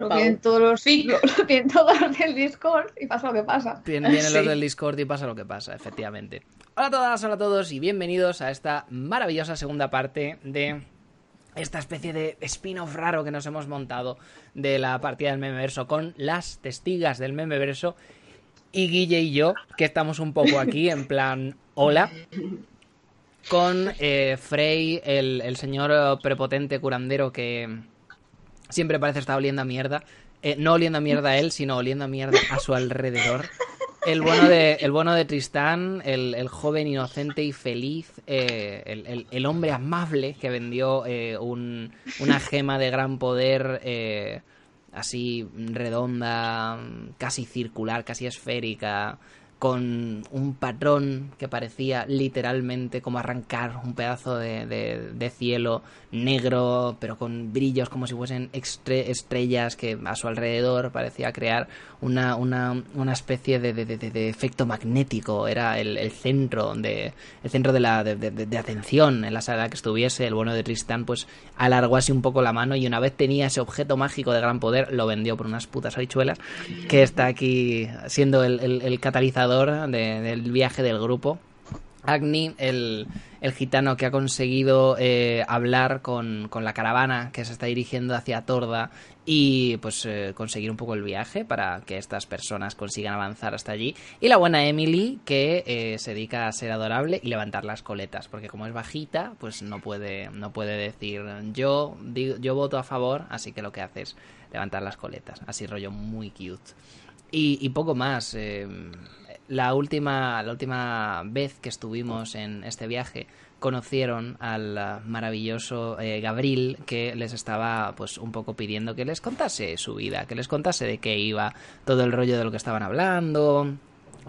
Lo tienen todos los lo, lo tienen todos los del Discord y pasa lo que pasa. Vienen, vienen los del Discord y pasa lo que pasa, efectivamente. Hola a todas, hola a todos y bienvenidos a esta maravillosa segunda parte de esta especie de spin-off raro que nos hemos montado de la partida del memeverso con las testigas del memeverso y Guille y yo, que estamos un poco aquí en plan hola, con eh, Frey, el, el señor eh, prepotente curandero que siempre parece estar oliendo a mierda. Eh, no oliendo a mierda a él, sino oliendo a mierda a su alrededor. El bueno de, el bueno de Tristán, el, el joven inocente y feliz, eh, el, el- hombre amable que vendió eh, un- una gema de gran poder así redonda, casi circular, casi esférica, con un patrón que parecía literalmente como arrancar un pedazo de, de- cielo negro, pero con brillos como si fuesen extre- estrellas que a su alrededor parecía crear una, una, una especie de, de- efecto magnético. Era el, el centro de el centro de la de, atención en la sala que estuviese. El bueno de Tristán pues alargó así un poco la mano y una vez tenía ese objeto mágico de gran poder lo vendió por unas putas habichuelas que está aquí siendo el- el catalizador de- del viaje del grupo. Agni, el, el gitano que ha conseguido eh, hablar con, con la caravana que se está dirigiendo hacia Torda y pues eh, conseguir un poco el viaje para que estas personas consigan avanzar hasta allí. Y la buena Emily que eh, se dedica a ser adorable y levantar las coletas, porque como es bajita, pues no puede, no puede decir yo, digo- yo voto a favor, así que lo que hace es levantar las coletas, así rollo muy cute. Y poco más. La última, la última vez que estuvimos en este viaje conocieron al ah, maravilloso eh, Gabriel que les estaba pues un poco pidiendo que les contase su vida, que les contase de qué iba todo el rollo de lo que estaban hablando,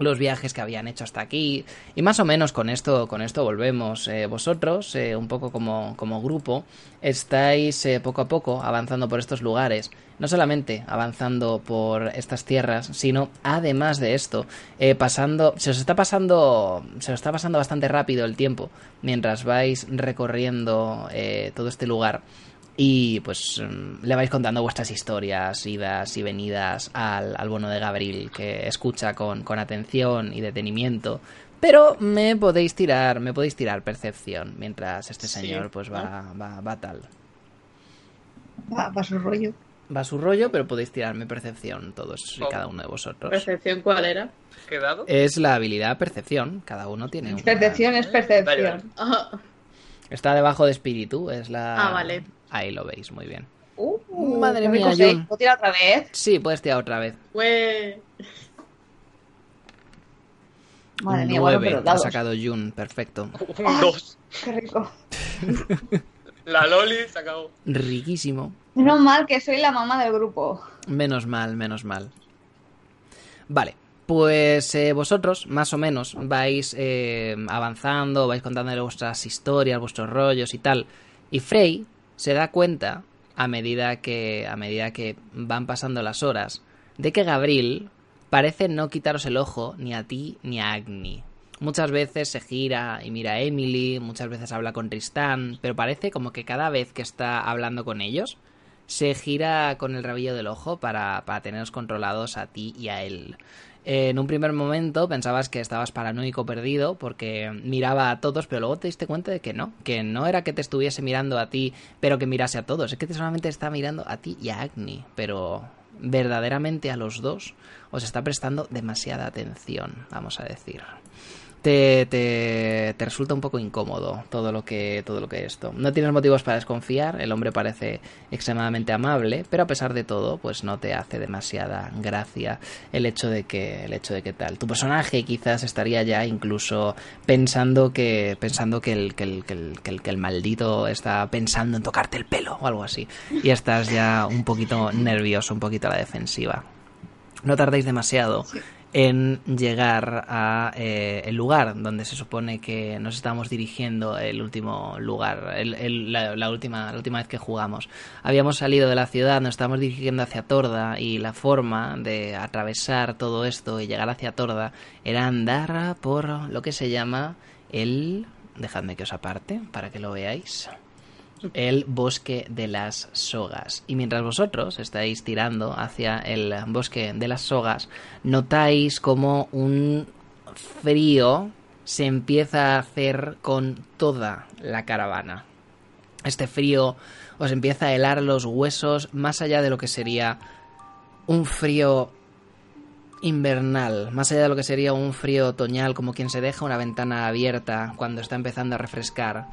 los viajes que habían hecho hasta aquí. Y más o menos con esto con esto volvemos. Eh, vosotros eh, un poco como, como grupo estáis eh, poco a poco avanzando por estos lugares. No solamente avanzando por estas tierras sino además de esto pasando se os está pasando se os está pasando bastante rápido el tiempo mientras vais recorriendo todo este lugar y pues mm, le vais contando vuestras historias, idas y venidas al, al bono de Gabriel, que escucha con, con atención y detenimiento. Pero me podéis tirar, me podéis tirar percepción, mientras este Sí, señor pues va, va, va tal. Va, va su rollo. Va a su rollo, pero podéis tirarme percepción todos y Oh. cada uno de vosotros. ¿Percepción cuál era? ¿Qué dado? Es la habilidad percepción, cada uno tiene una. Percepción es percepción. Está debajo de espíritu, es la... Ah, vale. Ahí lo veis, muy bien. Uh, Madre mía. ¿Puedo tirar otra vez? Sí, puedes tirar otra vez. fue... Madre mía, bueno, Nueve, pero ha sacado Jun, perfecto. Un 2. Qué rico. La Loli se acabó. Riquísimo. Menos mal que soy la mamá del grupo. Menos mal, menos mal. Vale, pues eh, vosotros, más o menos, vais eh, avanzando, vais contándole vuestras historias, vuestros rollos y tal. Y Frey se da cuenta, a medida que, a medida que van pasando las horas, de que Gabriel parece no quitaros el ojo ni a ti ni a Agni. Muchas veces se gira y mira a Emily, muchas veces habla con Tristán, pero parece como que cada vez que está hablando con ellos, se gira con el rabillo del ojo para, para teneros controlados a ti y a él. En un primer momento pensabas que estabas paranoico perdido porque miraba a todos, pero luego te diste cuenta de que no, que no era que te estuviese mirando a ti, pero que mirase a todos, es que te solamente está mirando a ti y a Agni, pero verdaderamente a los dos os está prestando demasiada atención, vamos a decir. Te, te, te resulta un poco incómodo todo lo que todo lo que esto. No tienes motivos para desconfiar, el hombre parece extremadamente amable, pero a pesar de todo, pues no te hace demasiada gracia el hecho de que el hecho de que tal. Tu personaje quizás estaría ya incluso pensando que pensando que el que el, que el, que el, maldito está pensando en tocarte el pelo o algo así y estás ya un poquito nervioso, un poquito a la defensiva. No tardéis demasiado en llegar a eh, el lugar donde se supone que nos estamos dirigiendo el último lugar el, la, última la última vez que jugamos. Habíamos salido de la ciudad nos estábamos dirigiendo hacia Torda y la forma de atravesar todo esto y llegar hacia Torda era andar por lo que se llama el dejadme que os aparte para que lo veáis el bosque de las sogas. Y mientras vosotros estáis tirando hacia el bosque de las sogas, notáis como un frío se empieza a hacer con toda la caravana. Este frío os empieza a helar los huesos más allá de lo que sería un frío invernal, más allá de lo que sería un frío otoñal como quien se deja una ventana abierta cuando está empezando a refrescar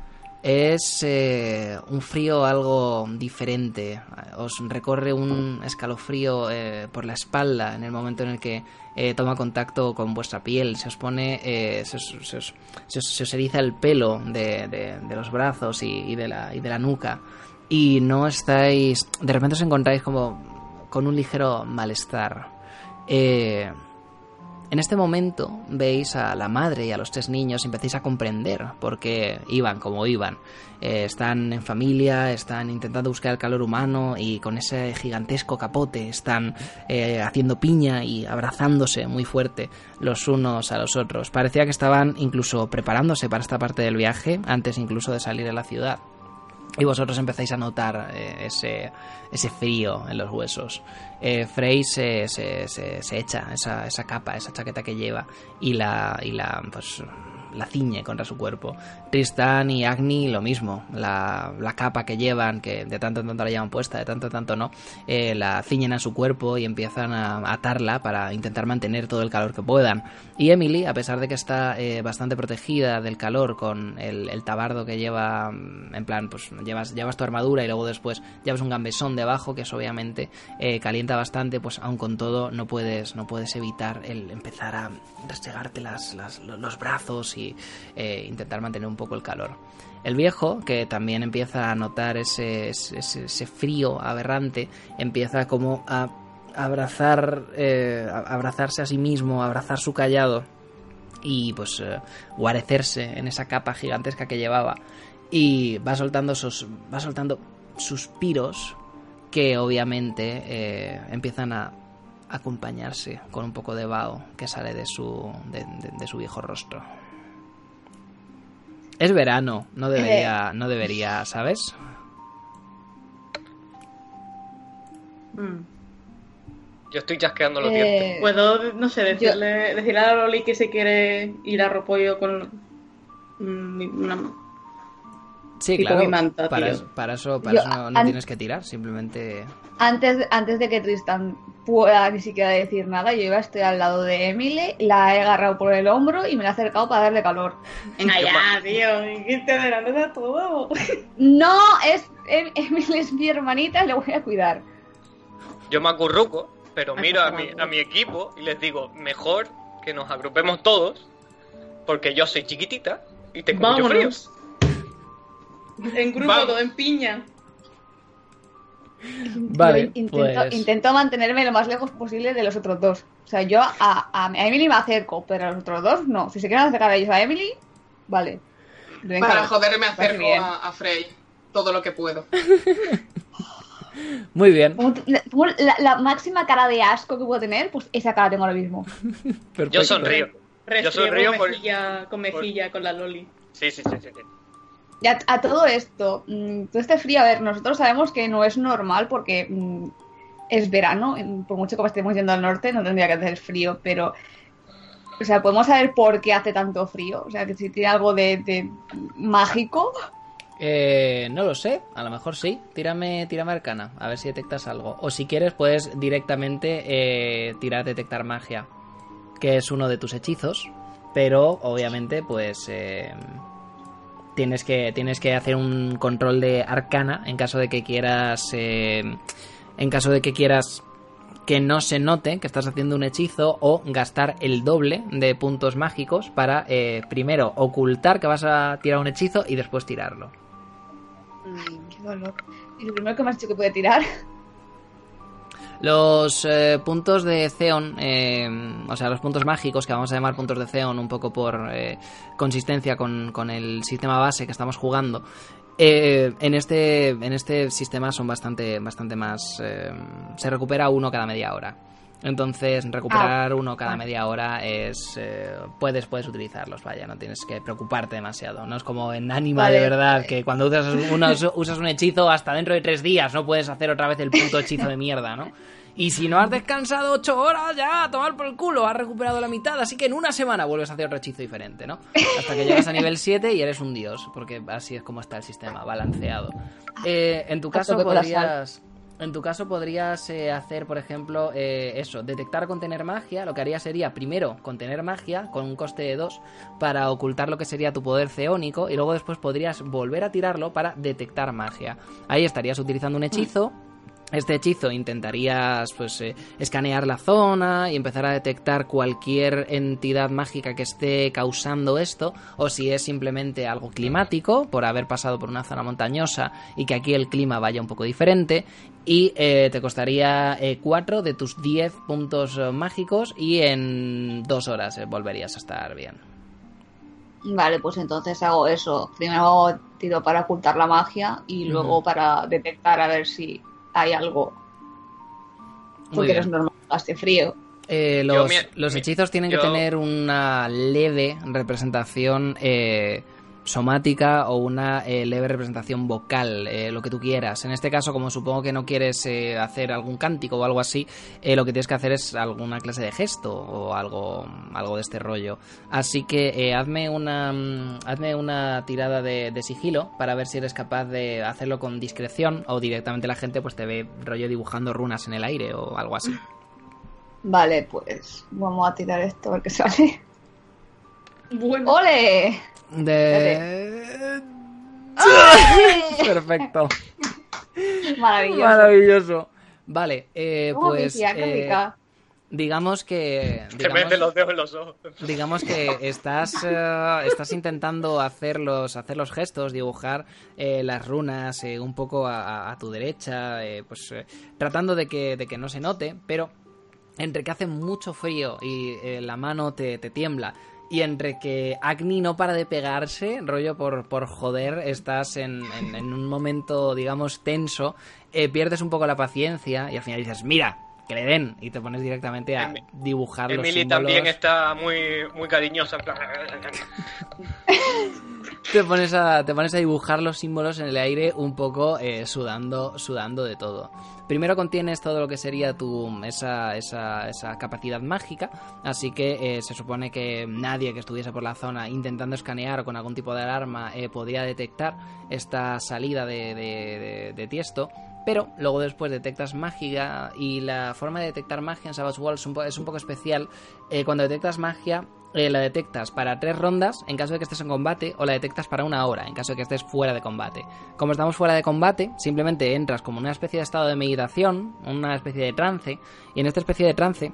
es eh, un frío algo diferente. Os recorre un escalofrío eh, por la espalda en el momento en el que eh, toma contacto con vuestra piel. Se os pone. Se os, se, os, se, os, se, os, eriza el pelo de, de, de los brazos y, y, de la, y de la nuca. Y no estáis. De repente os encontráis como con un ligero malestar. Eh en este momento veis a la madre y a los tres niños y empecéis a comprender por qué iban como iban. Eh, están en familia, están intentando buscar el calor humano y con ese gigantesco capote están eh, haciendo piña y abrazándose muy fuerte los unos a los otros. Parecía que estaban incluso preparándose para esta parte del viaje antes incluso de salir de la ciudad. Y vosotros empezáis a notar eh, ese, ese frío en los huesos. Eh, Frey se, se, se, se, echa esa, esa capa, esa chaqueta que lleva y la, y la, pues, la ciñe contra su cuerpo. Tristan y Agni lo mismo, la, la, capa que llevan, que de tanto en tanto la llevan puesta, de tanto en tanto no, eh, la ciñen a su cuerpo y empiezan a atarla para intentar mantener todo el calor que puedan. Y Emily, a pesar de que está eh, bastante protegida del calor con el, tabardo que lleva, en plan, pues llevas, llevas tu armadura y luego después llevas un gambesón debajo, que eso obviamente eh, calienta bastante, pues aun con todo no puedes, no puedes evitar el empezar a restregarte las, las, los brazos y eh, intentar mantener un poco el calor. El viejo, que también empieza a notar ese, ese, frío aberrante, empieza como a abrazar, eh, a abrazarse a sí mismo, a abrazar su callado y pues eh, guarecerse en esa capa gigantesca que llevaba y va soltando sus, va soltando suspiros que obviamente empiezan a acompañarse con un poco de vaho que sale de su, de su viejo rostro. Es verano, no debería, no debería, ¿sabes? Mm. Yo estoy chasqueando los Eh, dientes. Puedo, no sé, decirle, decirle a Loli que se quiere ir a Repollo con una... Sí, Tipo claro. manta, para, eso, para eso, para Yo, eso no, tienes que tirar, simplemente. Antes, antes de que Tristan pueda ni siquiera decir nada, yo iba a estoy al lado de Emily, la he agarrado por el hombro y me la he acercado para darle calor. Venga Qué ya, tío, que te a todo. No, es Em- Emily es mi hermanita y le voy a cuidar. Yo me acurruco, pero miro a mi, a mi equipo y les digo, mejor que nos agrupemos todos, porque yo soy chiquitita y tengo mucho frío. En grupo, todo en piña. Vale, Yo intento, pues- intento mantenerme lo más lejos posible de los otros dos. O sea, yo a, a, Emily me acerco, pero a los otros dos no. Si se quieren acercar a ellos a Emily, vale. Venga, Para joder me parece acerco a, a Frey todo lo que puedo. Muy bien. La, como la- la máxima cara de asco que puedo tener, pues esa cara tengo ahora mismo. Perfecto. Yo sonrío. Restriego sonrío por- mejilla con mejilla con la Loli. Sí, sí, sí, sí. sí. A, a todo esto, mm, todo este frío, a ver, nosotros sabemos que no es normal porque mm, es verano, por mucho que estemos yendo al norte, no tendría que hacer frío, pero. O sea, podemos saber por qué hace tanto frío. O sea, que si tiene algo de, de mágico. Eh, no lo sé, a lo mejor sí. Tírame, tírame arcana, a ver si detectas algo. O si quieres, puedes directamente eh, tirar detectar magia, que es uno de tus hechizos. pero obviamente pues eh, tienes que tienes que hacer un control de arcana en caso de que quieras eh, en caso de que quieras que no se note que estás haciendo un hechizo o gastar el doble de puntos mágicos para eh, primero ocultar que vas a tirar un hechizo y después tirarlo. Mm, qué dolor. ¿Y lo primero que me has dicho que puede tirar? Los eh, puntos de Zeon, eh, o sea, los puntos mágicos, que vamos a llamar puntos de Zeon un poco por eh, consistencia con, con el sistema base que estamos jugando, eh, en, este, en este sistema son bastante, bastante más... eh, se recupera uno cada media hora. Entonces, recuperar uno cada media hora es... eh, puedes, puedes utilizarlos, vaya, no tienes que preocuparte demasiado. No es como en Anima Vale. de verdad, que cuando usas, usas un hechizo hasta dentro de tres días no puedes hacer otra vez el puto hechizo de mierda, ¿no? Y si no has descansado ocho horas, ya, a tomar por el culo, has recuperado la mitad, así que en una semana vuelves a hacer otro hechizo diferente, ¿no? Hasta que llegas a nivel 7 y eres un dios, porque así es como está el sistema, balanceado. Eh, en tu caso podrías... En tu caso podrías eh, hacer, por ejemplo, eh, eso, detectar contener magia. Lo que haría sería primero contener magia con un coste de 2 para ocultar lo que sería tu poder ceónico y luego después podrías volver a tirarlo para detectar magia. Ahí estarías utilizando un hechizo. Este hechizo intentarías pues eh, escanear la zona y empezar a detectar cualquier entidad mágica que esté causando esto o si es simplemente algo climático por haber pasado por una zona montañosa y que aquí el clima vaya un poco diferente y eh, te costaría 4 de tus 10 puntos eh, mágicos y en 2 horas eh, volverías a estar bien. Vale, pues entonces hago eso. Primero tiro para ocultar la magia y luego para detectar a ver si hay algo. Muy Porque no es normal que hace frío. Eh, Yo los, mi- los hechizos tienen yo- que tener una leve representación eh, somática o una eh, leve representación vocal, eh, lo que tú quieras. En este caso, como supongo que no quieres eh, hacer algún cántico o algo así, lo que tienes que hacer es alguna clase de gesto o algo, algo de este rollo. Así que hazme una mm, hazme una tirada de, de sigilo para ver si eres capaz de hacerlo con discreción o directamente la gente pues te ve rollo dibujando runas en el aire o algo así. Vale, pues vamos a tirar esto a ver qué sale. Bueno, ¡Ole! De... Perfecto. Maravilloso. Maravilloso. Vale, eh, pues qué eh, digamos que digamos, los dedos en los ojos. digamos que estás eh, estás intentando hacer los hacer los gestos, dibujar eh, las runas eh, un poco a, a- a tu derecha, eh, pues eh, tratando de que de que no se note, pero entre que hace mucho frío y eh, la mano te, te tiembla y entre que Agni no para de pegarse, rollo por, por joder, estás en, en- en un momento, digamos, tenso, eh, pierdes un poco la paciencia y al final dices, mira, que le den, y te pones directamente a dibujar los Emily símbolos. también está muy, muy cariñosa. te pones a te pones a dibujar los símbolos en el aire un poco eh, sudando sudando de todo. Primero contienes todo lo que sería tu esa, esa, esa capacidad mágica. Así que eh, se supone que nadie que estuviese por la zona intentando escanear o con algún tipo de alarma eh, podría detectar esta salida de, de, de- tiesto. Pero luego después detectas magia y la forma de detectar magia en Savage po- es un poco especial. Eh, cuando detectas magia, eh, la detectas para tres rondas en caso de que estés en combate o la detectas para una hora en caso de que estés fuera de combate. Como estamos fuera de combate, simplemente entras como una especie de estado de meditación, una especie de trance, y en esta especie de trance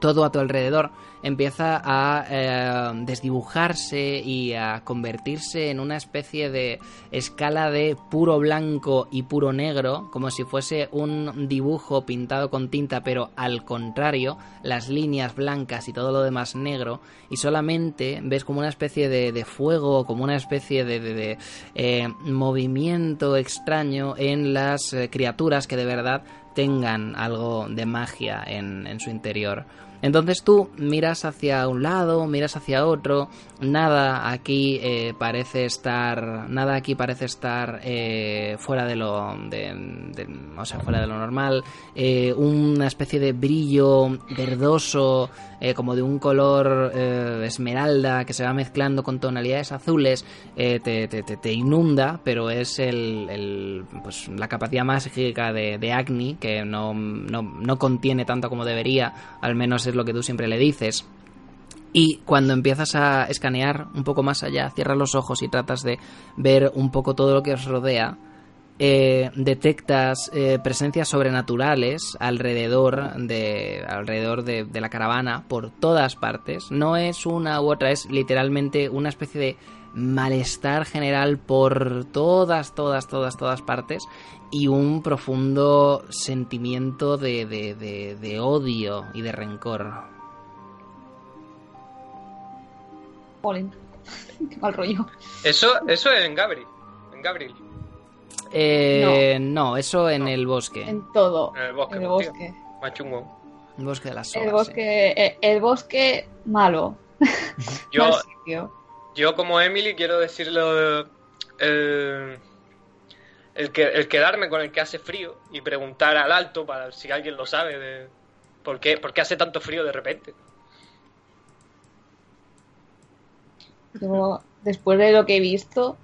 todo a tu alrededor empieza a eh, desdibujarse y a convertirse en una especie de escala de puro blanco y puro negro, como si fuese un dibujo pintado con tinta, pero al contrario, las líneas blancas y todo lo demás negro, y solamente ves como una especie de, de fuego, como una especie de, de- eh, movimiento extraño en las eh, criaturas que de verdad tengan algo de magia en, en su interior. Entonces tú miras hacia un lado, miras hacia otro, nada aquí eh, parece estar, nada aquí parece estar eh, fuera de lo, o sea, fuera de lo normal. Eh, una especie de brillo verdoso, como de un color esmeralda que se va mezclando con tonalidades azules, te, inunda, pero es el, pues, la capacidad mágica de, de Agni, que no, no, no contiene tanto como debería, al menos lo que tú siempre le dices. Y cuando empiezas a escanear un poco más allá, cierras los ojos y tratas de ver un poco todo lo que os rodea, eh, detectas eh, presencias sobrenaturales alrededor de alrededor de, de la caravana por todas partes. No es una u otra, es literalmente una especie de malestar general por todas, todas, todas, todas partes y un profundo sentimiento de, de, de, de odio y de rencor. Jolín. Qué mal rollo. Eso, eso es en Gabriel. En Gabriel. Eh, no. eso en el bosque. En todo. En el bosque. En el pues, bosque. Más chungo. El bosque de las sogas. El sí. bosque, eh, el bosque malo. Yo, Mal sitio. Yo como Emily quiero decirlo el, el, que, el quedarme con el que hace frío y preguntar al alto para si alguien lo sabe de por qué, por qué hace tanto frío de repente. Yo, después de lo que he visto,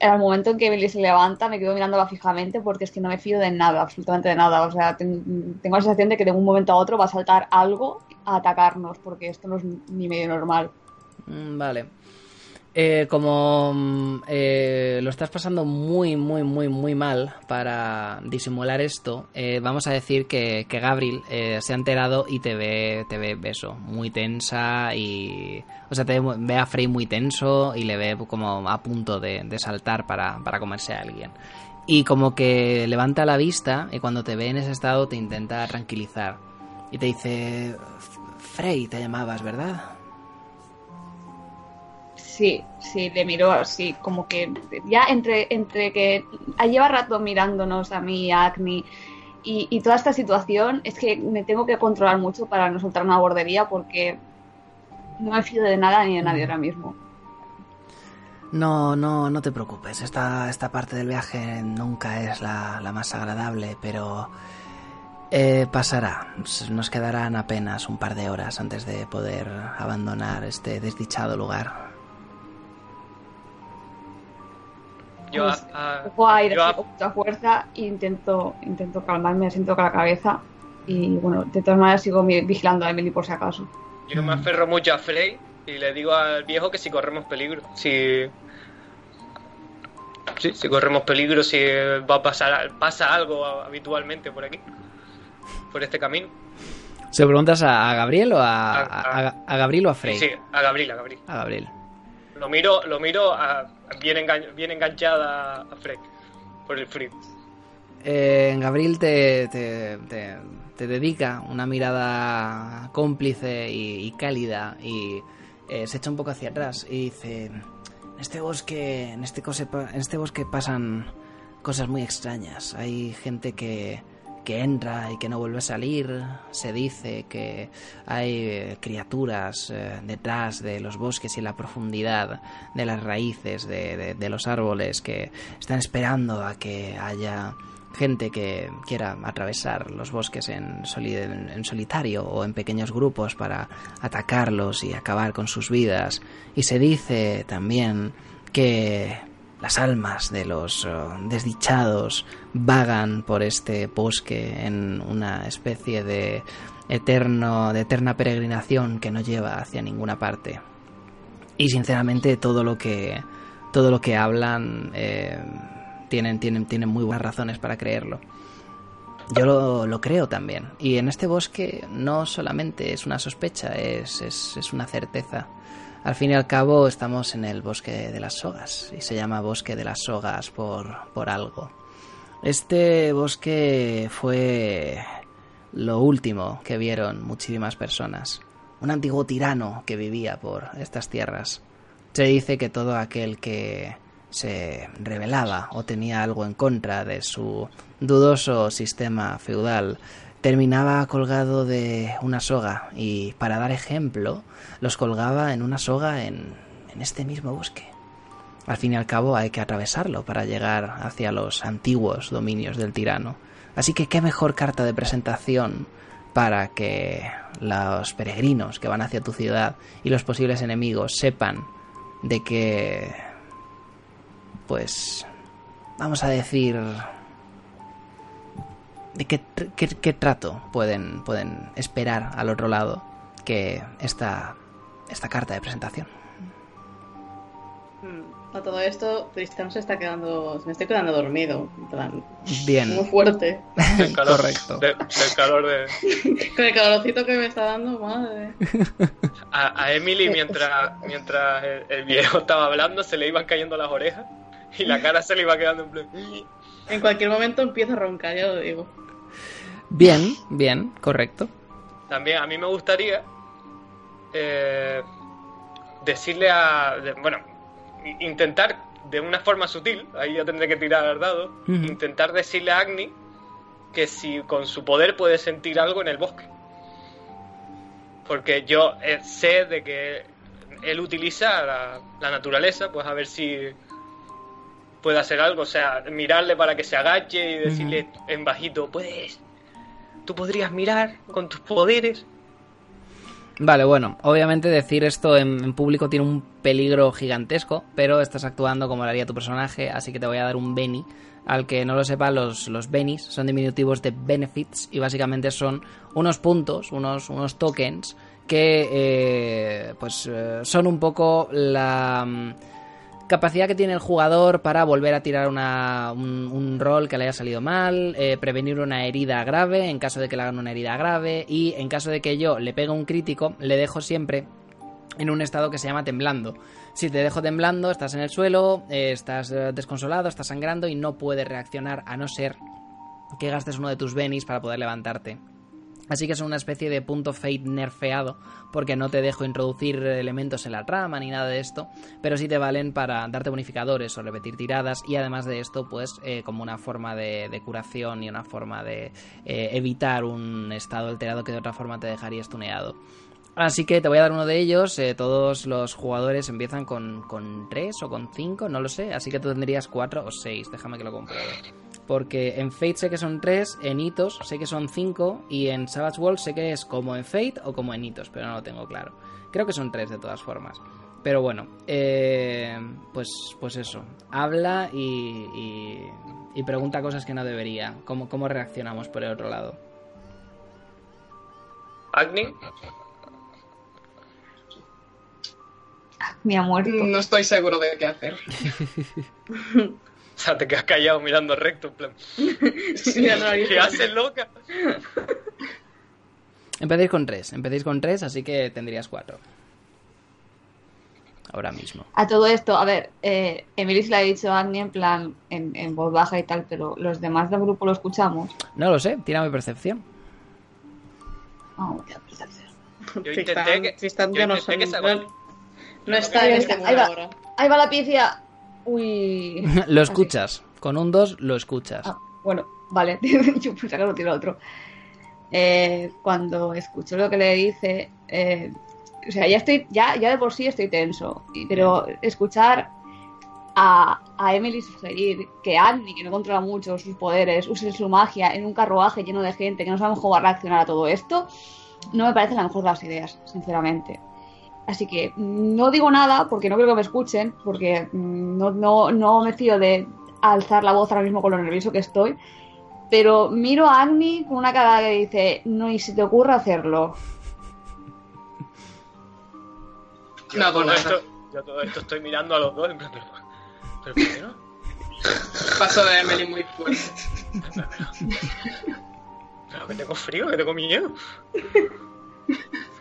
al momento en que Billy se levanta, me quedo mirándola fijamente porque es que no me fío de nada, absolutamente de nada. O sea, ten- tengo la sensación de que de un momento a otro va a saltar algo a atacarnos porque esto no es ni medio normal. Mm, Vale. Eh, como mm, eh, lo estás pasando muy, muy, muy, muy mal para disimular esto, eh, vamos a decir que, que Gabriel se ha enterado y te ve, te ve eso, muy tensa y... O sea, te ve a Frey muy tenso y le ve como a punto de, de saltar para, para comerse a alguien. Y como que levanta la vista y cuando te ve en ese estado te intenta tranquilizar. Y te dice... Frey te llamabas, ¿verdad? Sí, sí, le miro así, como que ya entre, entre que lleva rato mirándonos a mí a Acne y, y toda esta situación, es que me tengo que controlar mucho para no soltar una bordería porque no me fío de nada ni de nadie ahora mismo. No, no, no te preocupes. Esta, esta parte del viaje nunca es la, la más agradable, pero eh, pasará. Nos quedarán apenas un par de horas antes de poder abandonar este desdichado lugar. Yo, Pues, a- a- Cojo aire yo con mucha fuerza e intento, intento calmarme, siento con la cabeza y bueno, de todas maneras sigo vigilando a Emily por si acaso. yo me aferro mucho a Frey y le digo al viejo que si corremos peligro, si... Sí, si corremos peligro, si va a pasar pasa algo habitualmente por aquí, por este camino. ¿Se lo preguntas a, Gabriel o a, A- a, a- a Gabriel o a Frey? Sí, a Gabriel, a Gabriel. A Gabriel. Lo miro, lo miro a- bien, engan- bien enganchada a Frey por el frío. Eh, Gabriel te, te, te- dedica una mirada cómplice y, y cálida y eh, se echa un poco hacia atrás y dice en este bosque en este, cose- en este bosque pasan cosas muy extrañas hay gente que que entra y que no vuelve a salir se dice que hay eh, criaturas eh, detrás de los bosques y la profundidad de las raíces de, de- de los árboles que están esperando a que haya gente que quiera atravesar los bosques en, soli- en solitario o en pequeños grupos para atacarlos y acabar con sus vidas. Y se dice también que las almas de los oh, desdichados vagan por este bosque en una especie de eterno de eterna peregrinación que no lleva hacia ninguna parte. Y sinceramente todo lo que todo lo que hablan eh, tienen, tienen, tienen muy buenas razones para creerlo. Yo lo, lo creo también. Y en este bosque no solamente es una sospecha, es, es, es una certeza. Al fin y al cabo estamos en el bosque de las sogas y se llama bosque de las sogas por, por algo. Este bosque fue lo último que vieron muchísimas personas. Un antiguo tirano que vivía por estas tierras. Se dice que todo aquel que se rebelaba o tenía algo en contra de su dudoso sistema feudal terminaba colgado de una soga y para dar ejemplo los colgaba en una soga en, en este mismo bosque. Al fin y al cabo hay que atravesarlo para llegar hacia los antiguos dominios del tirano. Así que qué mejor carta de presentación para que los peregrinos que van hacia tu ciudad y los posibles enemigos sepan de que pues vamos a decir de qué, qué- qué trato pueden, pueden esperar al otro lado que esta esta carta de presentación. Mm, A todo esto, Tristan se está quedando. Se me estoy quedando dormido. En plan, Bien, muy fuerte. Calor, Correcto. de- del calor de. Con el calorcito que me está dando, madre. A, a Emily, mientras, mientras el, el viejo estaba hablando, se le iban cayendo las orejas y la cara se le iba quedando en plan. En cualquier momento empiezo a roncar, ya lo digo. Bien, bien, correcto. También a mí me gustaría eh, decirle a. de- bueno, intentar de una forma sutil, ahí ya tendré que tirar al dado, intentar decirle a Agni que si con su poder puede sentir algo en el bosque. Porque yo eh, sé de que él utiliza la, la naturaleza, pues a ver si puede hacer algo, o sea, mirarle para que se agache y decirle en bajito, puedes, tú podrías mirar con tus poderes. Vale, bueno, obviamente decir esto en, público tiene un peligro gigantesco, pero estás actuando como lo haría tu personaje, así que te voy a dar un Beni. Al que no lo sepa, los, los son diminutivos de benefits y básicamente son unos puntos, unos, unos tokens que eh, pues eh, son un poco la capacidad que tiene el jugador para volver a tirar un rol que le haya salido mal, eh, prevenir una herida grave en caso de que le hagan una herida grave y en caso de que yo le pegue un crítico, le dejo siempre en un estado que se llama temblando. Si te dejo temblando, estás en el suelo, eh, estás eh, desconsolado, estás sangrando y no puedes reaccionar a no ser que gastes uno de tus benis para poder levantarte. Así que es una especie de punto fate nerfeado, porque no te dejo introducir elementos en la trama ni nada de esto, pero sí te valen para darte bonificadores o repetir tiradas, y además de esto, pues eh, como una forma de, curación y una forma de eh, evitar un estado alterado que de otra forma te dejaría estuneado. Así que te voy a dar uno de ellos. eh, todos los jugadores empiezan con, con 3 o con 5, no lo sé. Así que tú tendrías 4 o 6. Déjame que lo compruebe. Porque en Fate sé que son 3, en Hitos sé que son 5 y en Savage World sé que es como en Fate o como en Hitos, pero no lo tengo claro. Creo que son 3 de todas formas. Pero bueno, eh, pues, pues eso. Habla y, y, y pregunta cosas que no debería. ¿Cómo, ¿Cómo reaccionamos por el otro lado? Agni, Me ha muerto. No estoy seguro de qué hacer. o sea, te quedas callado mirando recto, en plan, no, ¿qué haces, loca? Empecéis con 3. Empecéis con 3, así que tendrías 4. Ahora mismo. A todo esto, a ver, eh, Emily se le ha dicho a Agni en plan, en, en voz baja y tal, pero los demás del grupo lo escuchamos. No lo sé, tira mi percepción. Ah, voy a percepción. Yo intenté que, yo no, intenté que no, no está en este Ahí va. ahora. Ahí va la pifia. Uy. lo escuchas. Con un 2 lo escuchas. Ah, bueno, vale. Yo pensaba que lo tiro otro. Eh, cuando escucho lo que le dice, eh, o sea, ya estoy, ya, ya de por sí estoy tenso. Pero escuchar a, a Emily sugerir que Annie, que no controla mucho sus poderes, use su magia en un carruaje lleno de gente que no sabemos cómo va a reaccionar a todo esto, no me parece la mejor de las ideas, sinceramente. Así que mm, no digo nada porque no creo que me escuchen, porque mm, no, no, no me fío de alzar la voz ahora mismo con lo nervioso que estoy. Pero miro a Agni con una cara que dice, no, y si te ocurre hacerlo. Yo No todo esto, yo todo esto estoy mirando a los dos, en plan, pero, pero ¿por qué no? Paso de Emily muy fuerte. Pero que tengo frío, que tengo miedo.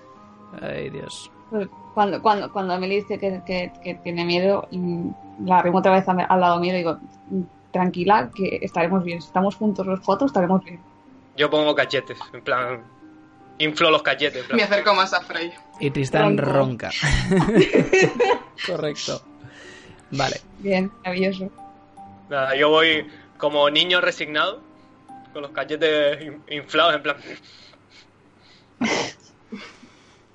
Ay, Dios. Pues Cuando, cuando, cuando Emily dice que, que- que tiene miedo, mm, la arrimo otra vez a- al lado mío y digo, "Mm, tranquila, que estaremos bien. Si estamos juntos los fotos, estaremos bien. Yo pongo cachetes, en plan, inflo los cachetes, en plan. Me acerco más a Frey. Y Tristan Ronco. ronca. Correcto. Vale. Bien, maravilloso. Nada, yo voy como niño resignado, con los cachetes in- inflados, en plan.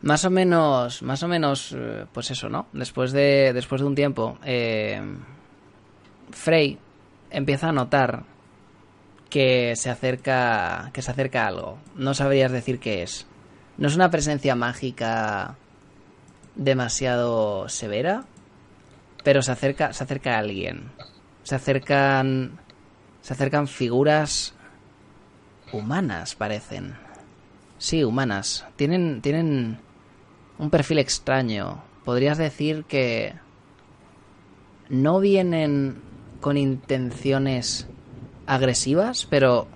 Más o menos, más o menos, eh, pues eso, ¿no? Después de, después de un tiempo, eh, Frey empieza a notar que se acerca, que se acerca algo. No sabrías decir qué es. No es una presencia mágica demasiado severa, pero se acerca, se acerca a alguien. Se acercan, se acercan figuras humanas, parecen. Sí, humanas. Tienen, tienen un perfil extraño. Podrías decir que no vienen con intenciones agresivas, pero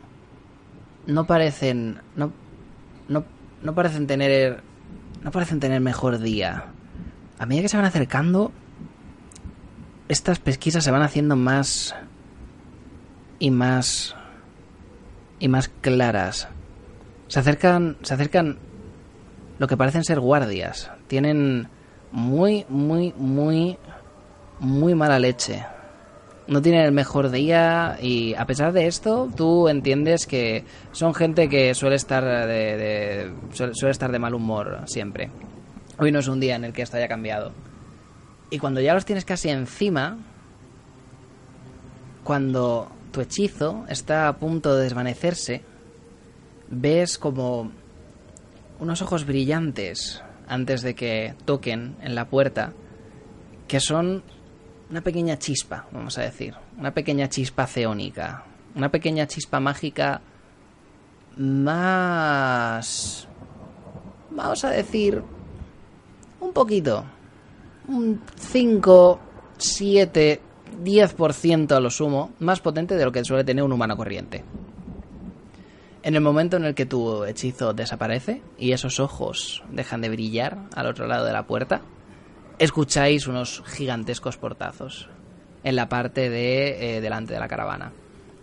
no parecen no no, no parecen tener no parecen tener mejor día. A medida que se van acercando estas pesquisas se van haciendo más y más y más claras. Se acercan se acercan lo que parecen ser guardias. Tienen muy muy muy muy mala leche. No tienen el mejor día y a pesar de esto, tú entiendes que son gente que suele estar de, de- suele, suele estar de mal humor siempre. Hoy no es un día en el que esto haya cambiado. Y cuando ya los tienes casi encima, cuando tu hechizo está a punto de desvanecerse, ves como unos ojos brillantes antes de que toquen en la puerta, que son una pequeña chispa, vamos a decir, una pequeña chispa ceónica, una pequeña chispa mágica más, vamos a decir, un poquito, un 5, 7, 10% a lo sumo, más potente de lo que suele tener un humano corriente. En el momento en el que tu hechizo desaparece y esos ojos dejan de brillar al otro lado de la puerta, escucháis unos gigantescos portazos en la parte de eh, delante de la caravana.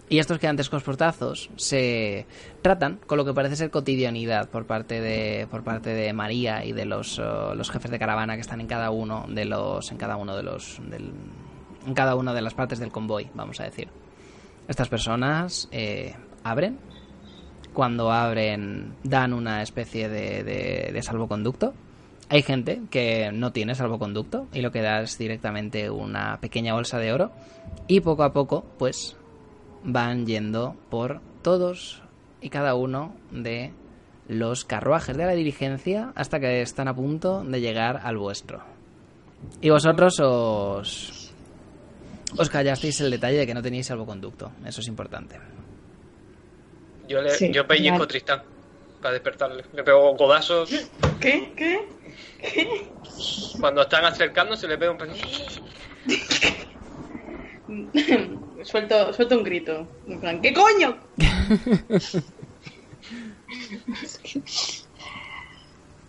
Y estos gigantescos portazos se tratan con lo que parece ser cotidianidad por parte de por parte de María y de los, oh, los jefes de caravana que están en cada uno de los en cada uno de los en cada una de las partes del convoy, vamos a decir. Estas personas eh, abren cuando abren dan una especie de, de- de salvoconducto. Hay gente que no tiene salvoconducto y lo que da es directamente una pequeña bolsa de oro y poco a poco pues van yendo por todos y cada uno de los carruajes de la diligencia hasta que están a punto de llegar al vuestro. Y vosotros os os callasteis el detalle de que no teníais salvoconducto, eso es importante. Yo, le, Sí, yo pellizco vale. a Tristán para despertarle. Le pego codazos. ¿Qué? ¿Qué? Cuando están acercándose, le pego un suelto, suelto un grito. En plan, ¿qué coño?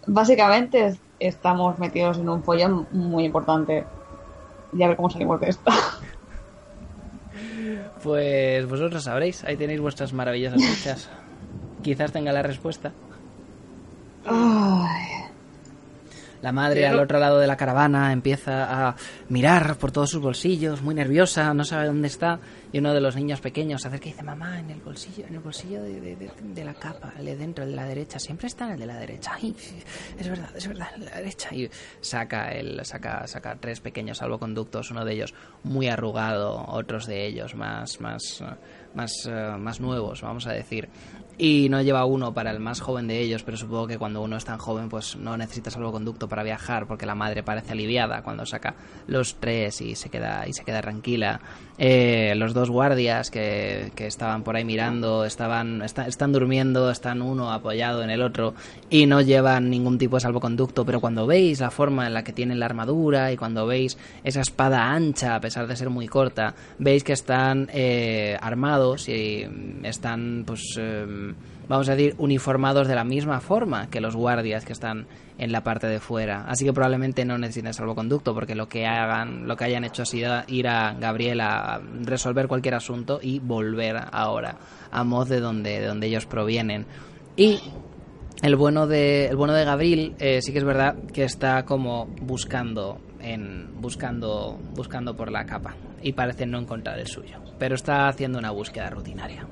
Básicamente es- estamos metidos en un follón muy importante. Y a ver cómo salimos de esto. Pues vosotros sabréis, ahí tenéis vuestras maravillosas fichas. Quizás tenga la respuesta. La madre Pero- al otro lado de la caravana empieza a mirar por todos sus bolsillos, muy nerviosa, no sabe dónde está. Y uno de los niños pequeños se acerca y dice, mamá, en el bolsillo, en el bolsillo de, de- de- de la capa, el de dentro, el de la derecha, siempre está en el de la derecha. Ay, es verdad, es verdad, en la derecha. Y saca el, saca, saca tres pequeños salvoconductos, uno de ellos muy arrugado, otros de ellos más, más, eh, más, eh, más nuevos, vamos a decir. Y no lleva uno para el más joven de ellos, pero supongo que cuando uno es tan joven, pues no necesita salvoconducto para viajar, porque la madre parece aliviada cuando saca los tres y se queda, y se queda tranquila. Eh, los dos guardias que, que estaban por ahí mirando, estaban, está- están durmiendo, están uno apoyado en el otro y no llevan ningún tipo de salvoconducto, pero cuando veis la forma en la que tienen la armadura y cuando veis esa espada ancha, a pesar de ser muy corta, veis que están eh, armados y mm, están, pues, em, vamos a decir, uniformados de la misma forma que los guardias que están en la parte de fuera. Así que probablemente no necesiten salvoconducto porque lo que hagan, lo que hayan hecho ha sido ir a Gabriel a resolver cualquier asunto y volver ahora a Moz de donde, de donde ellos provienen. Y el bueno de, el bueno de Gabriel eh, sí que es verdad que está como buscando en buscando buscando por la capa y parece no encontrar el suyo, pero está haciendo una búsqueda rutinaria.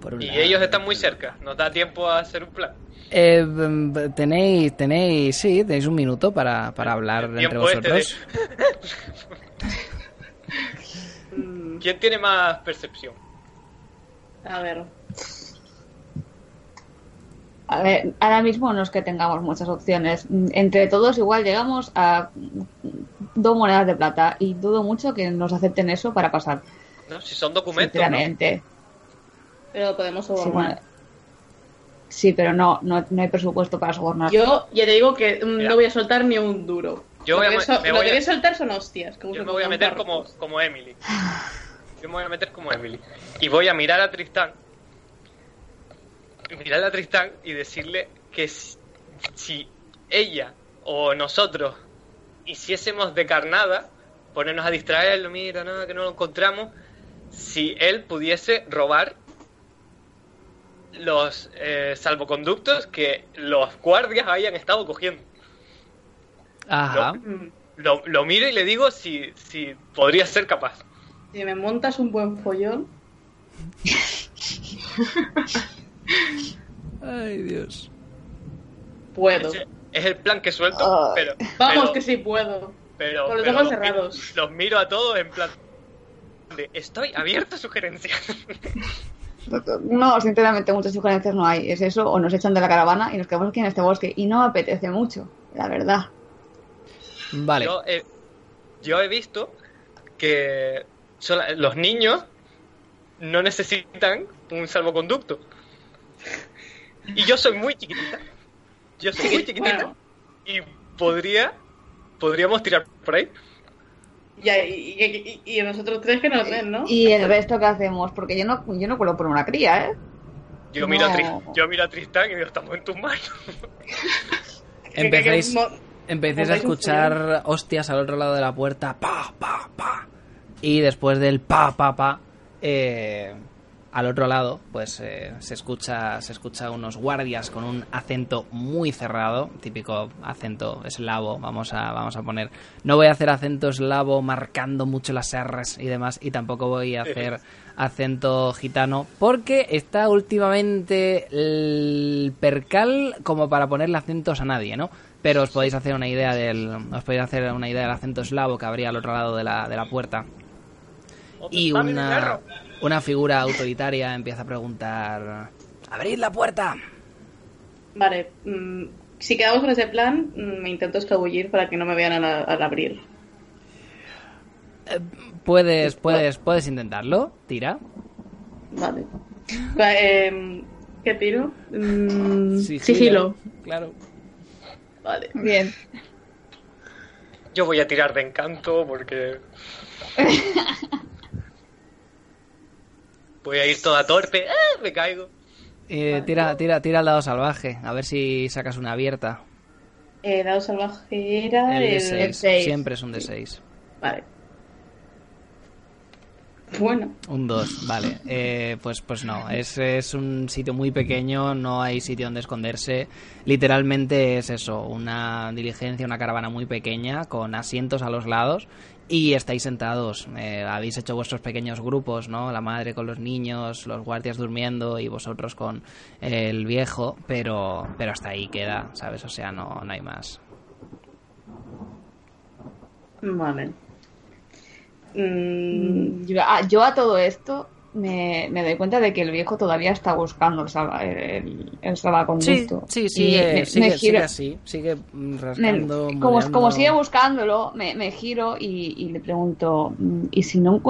Por un Y lado. ellos están muy cerca. Nos da tiempo a hacer un plan. Eh, mm, tenéis tenéis sí tenéis un minuto para, para hablar El entre tiempo este de- vosotros. ¿Quién tiene más percepción? A ver. A ver, ahora mismo no es que tengamos muchas opciones. Mm, Entre todos igual llegamos a mm, dos monedas de plata y dudo mucho que nos acepten eso para pasar. ¿No? Si son documentos. ¿no? Pero podemos Sí, sobornar. bueno. Sí, pero no, no, no hay presupuesto para sobornar. Yo ya te digo que mm, Mira. no voy a soltar ni un duro. Yo lo voy a que me- so- me lo voy que a- voy a soltar son hostias. como Yo me voy a meter como, como Emily. Yo me voy a meter como Emily. Y voy a mirar a Tristán. Mirar a Tristán y decirle que si, si ella o nosotros hiciésemos de carnada, ponernos a distraerlo, mira, nada, que no lo encontramos, si él pudiese robar los eh, salvoconductos que los guardias hayan estado cogiendo. Ajá. Lo, lo miro y le digo si, si podría ser capaz. Si me montas un buen follón, Ay, Dios. puedo. Es el plan que suelto, Ay. pero, Vamos, pero- que sí puedo. pero- con los pero ojos miro- cerrados. los miro a todos en plan de estoy abierto a sugerencias. No, sinceramente, muchas sugerencias no hay. Es eso, o nos echan de la caravana y nos quedamos aquí en este bosque. Y no apetece mucho, la verdad. Vale. Yo, he, yo he visto que los niños no necesitan un salvoconducto. Y yo soy muy chiquitita. Yo soy muy chiquitita. Bueno. Y podría podríamos tirar por ahí. Y, y- y- y nosotros tres que nos ven, ¿no? ¿Y el resto qué hacemos? Porque yo no, yo no cuelo por una cría, ¿eh? Yo miro, a No. Tris- yo miro a Tristán y digo, estamos en tus manos. Que- que- Empecéis, que empecéis a escuchar hostias al otro lado de la puerta. Pa, pa, pa. Y después del pa, pa, pa, eh, al otro lado, pues eh, se escucha se escucha unos guardias con un acento muy cerrado, típico acento eslavo, vamos a vamos a poner. No voy a hacer acento eslavo marcando mucho las R's y demás y tampoco voy a hacer acento gitano porque está últimamente el percal como para ponerle acentos a nadie, ¿no? Pero os podéis hacer una idea del os podéis hacer una idea del acento eslavo que habría al otro lado de la, de la puerta y una. Una figura autoritaria empieza a preguntar ¡Abrid la puerta! Vale, mm, si quedamos con ese plan, mm, me intento escabullir para que no me vean al, al abrir. Puedes, puedes, puedes intentarlo, tira. Vale. Va, em, ¿Qué tiro? Mm, sigilo. Claro. Vale. Bien. Yo voy a tirar de encanto porque. Voy a ir toda torpe. ¡Ah! Me caigo. Eh, tira, tira, tira al dado salvaje, a ver si sacas una abierta. Eh, dado salvaje era El el... D6, el seis. siempre es un D6. Vale. Bueno, Un 2, vale. Eh, pues, pues no, es, es un sitio muy pequeño, no hay sitio donde esconderse. Literalmente es eso, una diligencia, una caravana muy pequeña con asientos a los lados y estáis sentados. Eh, habéis hecho vuestros pequeños grupos, ¿no? La madre con los niños, los guardias durmiendo y vosotros con el viejo, pero, pero hasta ahí queda, ¿sabes? O sea, no, no hay más. vale. Mm, Yo, a, yo a todo esto me, me doy cuenta de que el viejo todavía está buscando el, salva, el, el salvaconducto. sí, Y sigue, me- sigue, me sigue giro- así, sigue rascando. como, sigue buscándolo, me, me giro y, y le pregunto, mm, ¿y si no,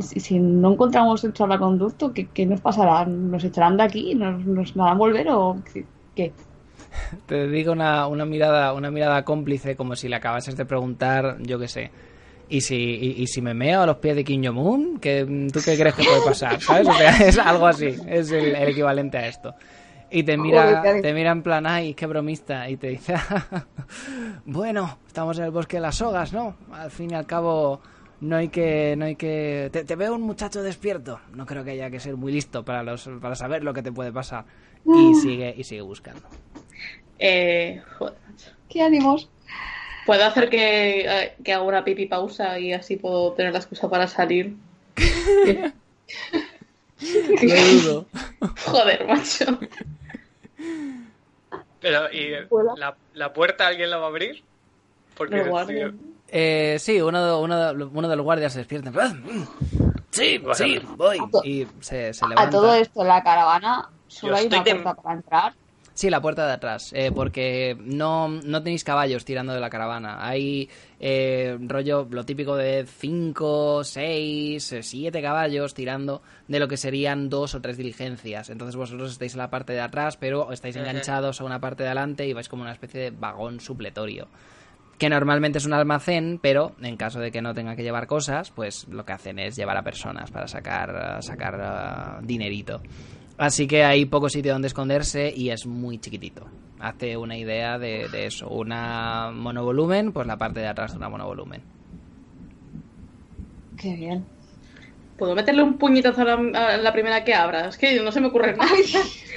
si encontramos el salvaconducto, ¿qué, qué nos pasará? ¿Nos echarán de aquí? ¿Nos, nos harán volver o qué- qué? Te digo una, una mirada una mirada cómplice, como si le acabases de preguntar, yo qué sé. Y si, y, y si me meo a los pies de Kim Jong-un, ¿qué- ¿tú qué crees que puede pasar? ¿Sabes? O sea, es algo así, es el, el equivalente a esto. Y te mira, te mira en plan, ay, qué bromista, y te dice, bueno, estamos en el bosque de las sogas, ¿no? Al fin y al cabo, no hay que, no hay que, te, te veo un muchacho despierto. No creo que haya que ser muy listo para los, para saber lo que te puede pasar. Y sigue, y sigue buscando. eh, joder. ¿Qué ánimos? ¿Puedo hacer que, eh, que haga una pipi pausa y así puedo tener la excusa para salir? Lo dudo. Joder, macho. Pero, ¿y la, la puerta alguien la va a abrir? Porque. Eh, sí, uno de, uno, de, uno de los guardias se despierta. "Mm, Sí, sí, voy. Y se, se levanta. A todo esto, la caravana, solo hay una de- puerta para entrar. Sí, la puerta de atrás, eh, porque no, no tenéis caballos tirando de la caravana. Hay eh, rollo, lo típico de 5, 6, 7 caballos tirando de lo que serían dos o tres diligencias. Entonces vosotros estáis en la parte de atrás, pero estáis enganchados a una parte de adelante y vais como una especie de vagón supletorio. Que normalmente es un almacén, pero en caso de que no tenga que llevar cosas, pues lo que hacen es llevar a personas para sacar, sacar ah, dinerito. Así que hay poco sitio donde esconderse y es muy chiquitito. Hace una idea de, de eso. Una monovolumen, pues la parte de atrás de una monovolumen. Qué bien. ¿Puedo meterle un puñetazo a la, a la primera que abra? Es que no se me ocurre nada.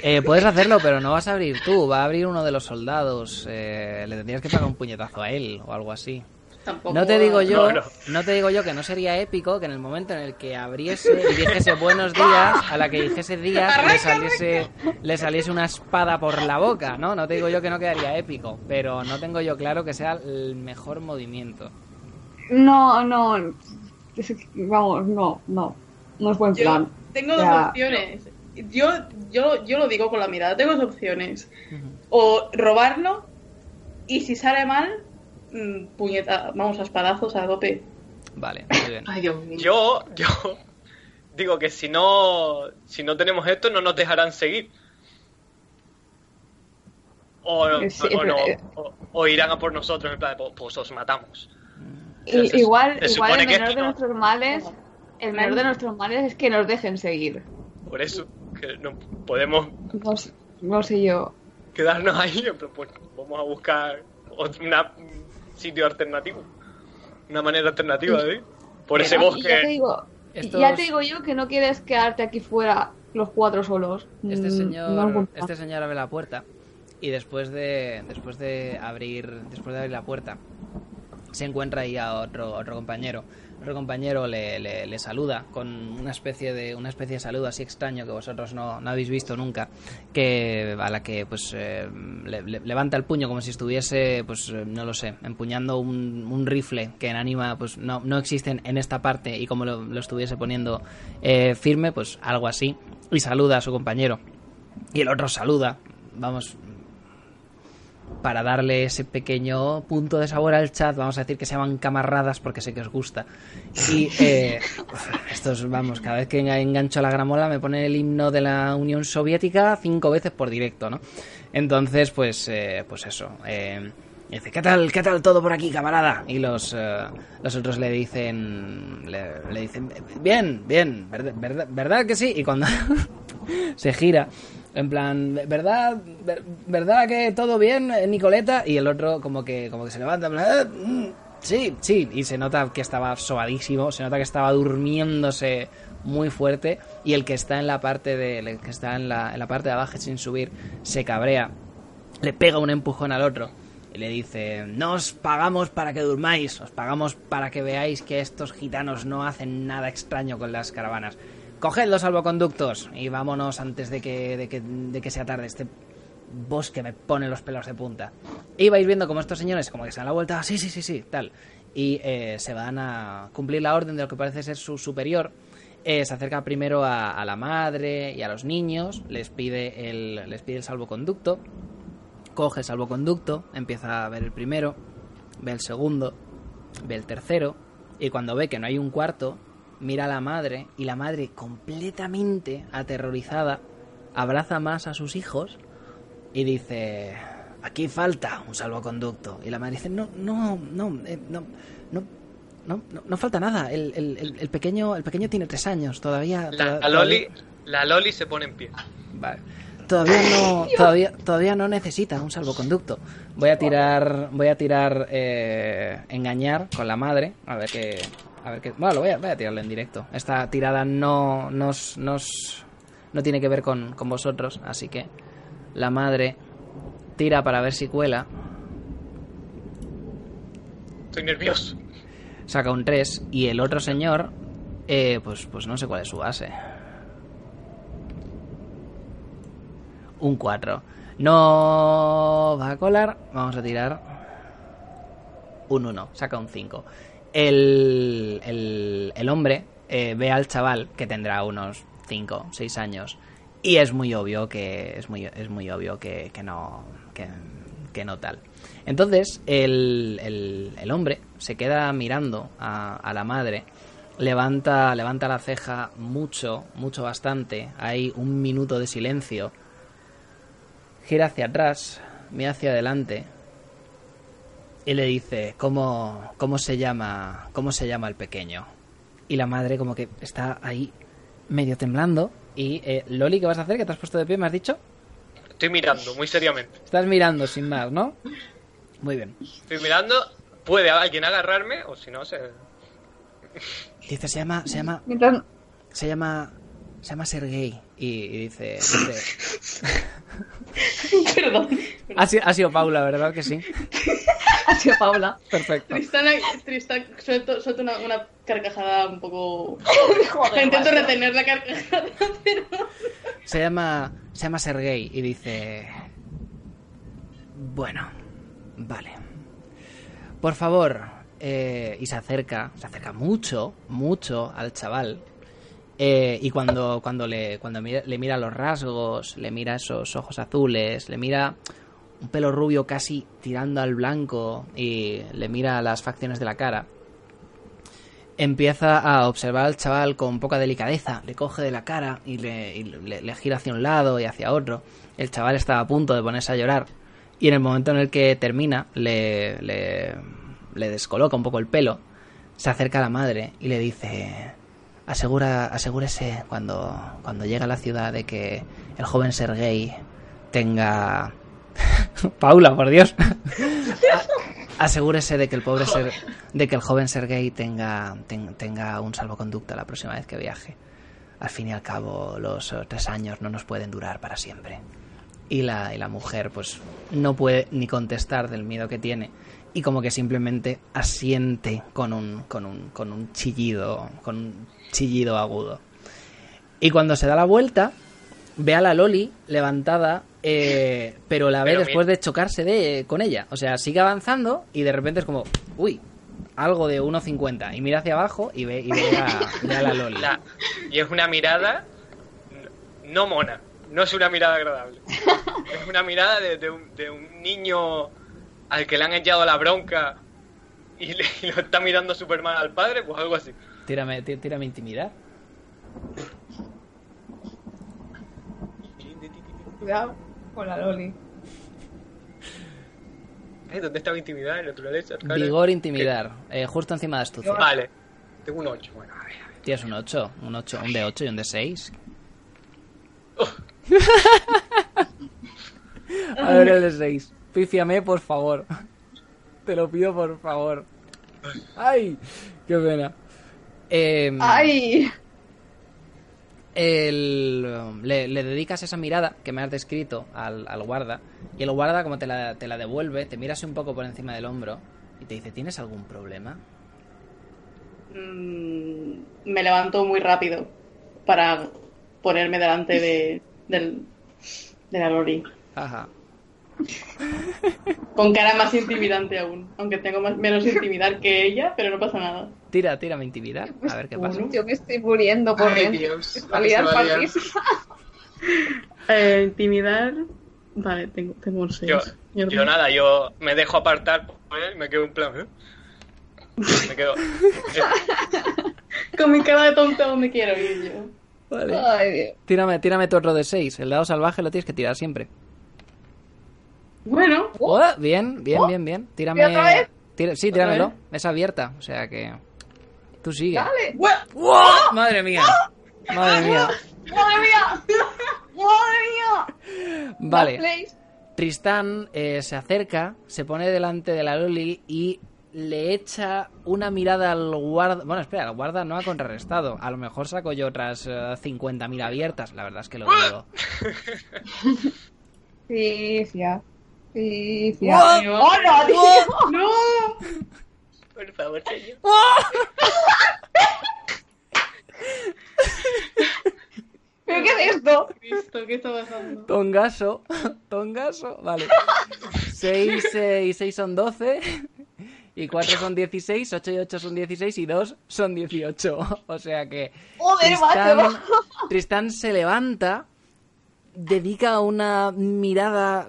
Eh, puedes hacerlo, pero no vas a abrir tú. Va a abrir uno de los soldados. Eh, le tendrías que pagar un puñetazo a él o algo así. Tampoco. No te digo yo, No, no, no. te digo yo que no sería épico que en el momento en el que abriese y dijese buenos días, a la que dijese días le saliese, le saliese una espada por la boca, ¿no? No te digo yo que no quedaría épico, pero no tengo yo claro que sea el mejor movimiento. No, no. Vamos, no, no. No es buen Yo plan. tengo dos Ya. opciones. Yo, yo, yo lo digo con la mirada. Tengo dos opciones. O robarlo y si sale mal, mm, puñeta, vamos a espadazos a tope. Vale, muy bien. Ay, Dios mío. Yo, yo digo que si no, si no tenemos esto, no nos dejarán seguir. O, Eh, sí, o no, pero- o, o irán a por nosotros, en plan, pues, pues os matamos. Se- igual, se igual el menor de no- nuestros males, el menor de nuestros males es que nos dejen seguir. Por eso, que no podemos No, sé- no sé yo. quedarnos ahí, plan, pues vamos a buscar una- un sitio alternativo. Una manera alternativa de ir. Por ese Y ya te bosque. digo, Estos- ya te digo yo que no quieres quedarte aquí fuera los cuatro solos. Este Mm, señor, no este señor abre la puerta y después de, después de abrir, después de abrir la puerta, se encuentra ahí a otro, otro compañero. Otro compañero le, le- le saluda con una especie de una especie de saludo así extraño que vosotros no, no habéis visto nunca, que a la que pues eh, le- le- levanta el puño como si estuviese, pues eh, no lo sé, empuñando un, un rifle que en anima pues no, no existen en esta parte y como lo, lo estuviese poniendo eh, firme, pues algo así, y saluda a su compañero. Y el otro saluda, vamos, para darle ese pequeño punto de sabor al chat, vamos a decir que se llaman camarradas porque sé que os gusta. Y eh, estos, vamos, cada vez que engancho la gramola me pone el himno de la Unión Soviética cinco veces por directo, ¿no? Entonces, pues, eh, pues eso. eh, dice, ¿qué tal, qué tal todo por aquí, camarada? Y los, los otros le dicen, le, le dicen, bien, bien, verdad, verdad, ¿verdad que sí? Y cuando se gira, en plan, ¿verdad, ver- verdad que todo bien, eh, Nicoleta? Y el otro como que, como que se levanta, en plan, "Eh, mm, sí, sí, y se nota que estaba sobadísimo, se nota que estaba durmiéndose muy fuerte y el que está en la parte de, que está en la, en la parte de abajo sin subir se cabrea, le pega un empujón al otro y le dice, no os pagamos para que durmáis, os pagamos para que veáis que estos gitanos no hacen nada extraño con las caravanas. Coged los salvoconductos y vámonos antes de que, de que, de que sea tarde. Este bosque me pone los pelos de punta. Y vais viendo como estos señores como que se dan la vuelta, "Ah, sí, sí, sí, sí, tal. Y eh, se van a cumplir la orden de lo que parece ser su superior. Eh, se acerca primero a, a la madre y a los niños, les pide el, les pide el salvoconducto, coge el salvoconducto, empieza a ver el primero, ve el segundo, ve el tercero, y cuando ve que no hay un cuarto, mira a la madre, y la madre, completamente aterrorizada, abraza más a sus hijos y dice, aquí falta un salvoconducto. Y la madre dice, no, no, no, eh, no, no, no, no, no falta nada. El, el- el- pequeño, el pequeño tiene tres años, todavía... La, toda- la Loli, la Loli se pone en pie. Vale. Todavía no, todavía, todavía no necesita un salvoconducto. Voy a tirar, voy a tirar eh, engañar con la madre, a ver qué, a ver qué. Bueno, lo voy a, voy a tirarlo en directo. Esta tirada no nos, nos, no tiene que ver con, con vosotros, así que la madre tira para ver si cuela, Estoy nervioso. saca un 3 y el otro señor, eh, pues, pues no sé cuál es su base. Un 4. No va a colar. Vamos a tirar un 1. Saca un 5. El, el, el hombre eh, ve al chaval, que tendrá unos 5, 6 años, Y es muy obvio que. Es muy, es muy obvio que, que no. Que, no tal. Entonces, el, el, el hombre se queda mirando a, a la madre. Levanta, levanta la ceja mucho, mucho bastante. Hay un minuto de silencio. Gira hacia atrás, mira hacia adelante. Y le dice, ¿cómo, cómo se llama, cómo se llama el pequeño? Y la madre como que está ahí medio temblando. Y eh, Loli, ¿qué vas a hacer? ¿Que te has puesto de pie? ¿Me has dicho? Estoy mirando, muy seriamente. Estás mirando sin más, ¿no? Muy bien. Estoy mirando, puede alguien agarrarme o si no se... Dice, se llama, se llama, Mientras... se llama, se llama Sergei. Y, y dice, dice- Perdón. ha, sido, ha sido Paula, ¿verdad que sí? Ha sido Paula. Perfecto. Tristán, Tristán suelto, suelto una, una carcajada un poco... Joder, Intento retener la carcajada, pero... Se llama, se llama Sergei y dice, bueno, vale. Por favor, eh, y se acerca, se acerca mucho, mucho al chaval. Eh, y cuando, cuando, le, cuando mira- le mira los rasgos, le mira esos ojos azules, le mira un pelo rubio casi tirando al blanco y le mira las facciones de la cara, empieza a observar al chaval con poca delicadeza, le coge de la cara y le, y le- gira hacia un lado y hacia otro. El chaval está a punto de ponerse a llorar y en el momento en el que termina le, le, le descoloca un poco el pelo, se acerca a la madre y le dice, asegura, asegúrese cuando, cuando llegue a la ciudad de que el joven Sergei tenga... Paula, por Dios. Asegúrese de que el pobre ser, de que el joven Sergei tenga, ten- tenga un salvoconducto la próxima vez que viaje. Al fin y al cabo, los eh, tres años no nos pueden durar para siempre. Y la, y la mujer, pues, no puede ni contestar del miedo que tiene. Y como que simplemente asiente con un, con un, con un chillido, con un chillido agudo. Y cuando se da la vuelta, ve a la Loli levantada, eh, pero la ve Pero después de chocarse de, con ella. O sea, sigue avanzando y de repente es como, uy, algo de 1,50. Y mira hacia abajo y ve, y ve, a, ve a la Loli. La- y es una mirada no mona, no es una mirada agradable. Es una mirada de, de un, de un niño al que le han echado la bronca y, le- y lo está mirando súper mal al padre, pues algo así. Tírame, tí- tírame intimidad. Cuidado con la Loli. Eh, ¿Dónde está mi intimidad en naturaleza? Vigor, intimidar. Eh, justo encima de astucia. Vale, tengo un 8. Bueno, a ver, a ver. Tienes un 8, un 8, un de 8 y un de 6. A ver el de 6. Pífiame, por favor. Te lo pido, por favor. ¡Ay! ¡Qué pena! Em, ¡Ay! el- le, le dedicas esa mirada que me has descrito al, al guarda y el guarda como te la, te la devuelve, te miras un poco por encima del hombro y te dice, ¿tienes algún problema? Mm, me levanto muy rápido para ponerme delante de, del, de la Lori. Ajá. Con cara más intimidante aún. Aunque tengo más, menos intimidad que ella, pero no pasa nada. Tira, tira, me intimidar. A ver qué pasa. Yo me estoy muriendo por Ay. Dios. Eh, intimidar. Vale, tengo, tengo un 6. Yo, yo nada, yo me dejo apartar por él y me quedo en plan. ¿eh? Me quedo. Con mi cara de tonta donde quiero ir yo. Vale. Ay, Dios. Tírame, tírame tu otro de 6. El dado salvaje lo tienes que tirar siempre. Bueno, Oh, bien, bien, bien, bien. Tírame. ¿Y otra vez? Tira- sí, ¿Otra tíramelo. vez? Es abierta, o sea que. Tú sigue. Dale. ¡Wow! Madre mía. Madre mía. ¡Madre mía! ¡Madre mía! Vale. Tristán eh, se acerca, se pone delante de la Loli y le echa una mirada al guarda. Bueno, espera, el guarda no ha contrarrestado. A lo mejor saco yo otras eh, 50.000 abiertas. La verdad es que lo digo. Pifia. Pifia. ¡Wow! ¡Oh, no, tío! no. Por favor, señor. ¿Pero qué es esto? Cristo, ¿qué está pasando? Tongaso. Tongaso. Vale. 6 y 6 son 12. Y 4 son 16. 8 y 8 son 16. Y 2 son 18. O sea que. ¡Joder, Tristán, macho! Tristán se levanta dedica una mirada,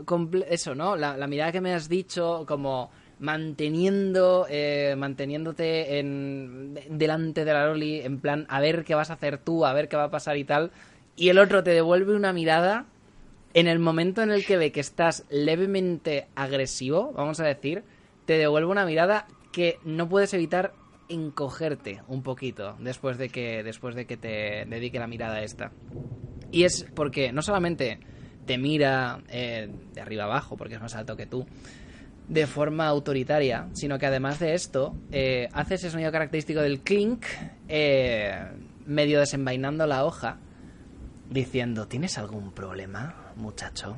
eso, ¿no? La, mirada que me has dicho, como manteniendo, eh, manteniéndote en, delante de la Loli, en plan, a ver qué vas a hacer tú, a ver qué va a pasar y tal. Y el otro te devuelve una mirada en el momento en el que ve que estás levemente agresivo, vamos a decir, te devuelve una mirada que no puedes evitar encogerte un poquito después de que después de que te dedique la mirada esta. Y es porque no solamente te mira eh, de arriba abajo, porque es más alto que tú, de forma autoritaria, sino que además de esto, eh, hace ese sonido característico del clink, eh, medio desenvainando la hoja, diciendo, ¿tienes algún problema, muchacho?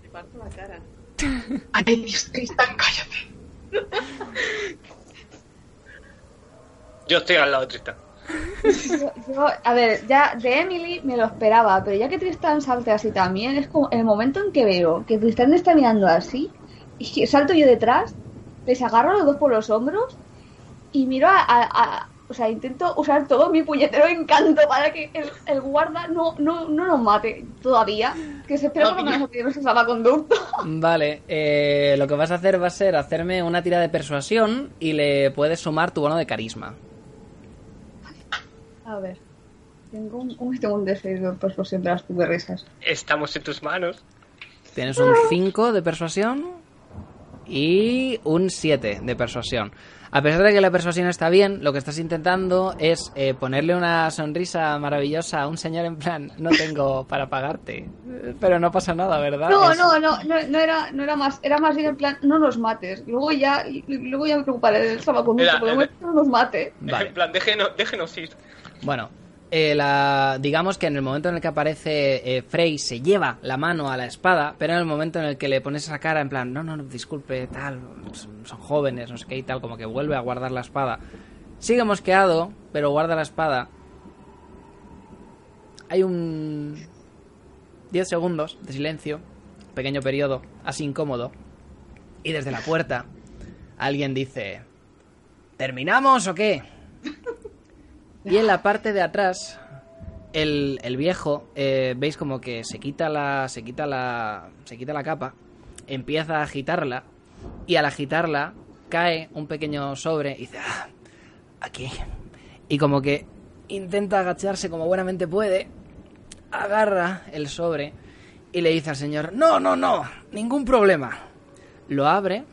Te parto la cara. Ay, Dios, Tristan, cállate. Yo estoy al lado de Tristan. Yo- yo- a ver, ya de Emily me lo esperaba, pero ya que Tristan salte así también, es como el momento en que veo que Tristan me está mirando así, y salto yo detrás, les agarro a los dos por los hombros y miro a, a- a- o sea, intento usar todo mi puñetero encanto para que el, el guarda no, no, no nos mate todavía, que se espera por lo menos que no se salvaconducto. Vale, eh, lo que vas a hacer va a ser hacerme una tira de persuasión y le puedes sumar tu bono de carisma. A ver, tengo un, un, tengo un D6 de persuasión de las risas. Estamos en tus manos. Tienes un 5 de persuasión y un 7 de persuasión. A pesar de que la persuasión está bien, lo que estás intentando es eh, ponerle una sonrisa maravillosa a un señor en plan, no tengo para pagarte. Pero no pasa nada, ¿verdad? No, Es- no, no, no, no era, no era más, era más bien en plan, no nos mates. Luego ya, luego ya me preocuparé del salvaconducto, Era- pero no nos mate. Vale. En plan, déjenos, déjenos ir. Bueno, eh, la, digamos que en el momento en el que aparece eh, Frey se lleva la mano a la espada, pero en el momento en el que le pones esa cara en plan, no, no, no, disculpe, tal, son jóvenes, no sé qué y tal, como que vuelve a guardar la espada. Sigue mosqueado, pero guarda la espada. Hay un 10 segundos de silencio, pequeño periodo, así incómodo, y desde la puerta alguien dice, ¿terminamos o qué? Y en la parte de atrás, el, el viejo, eh, veis como que se quita la. se quita la. se quita la capa, empieza a agitarla, y al agitarla cae un pequeño sobre y dice, "Ah, aquí. Y como que intenta agacharse como buenamente puede, agarra el sobre y le dice al señor, no, no, no, ningún problema. Lo abre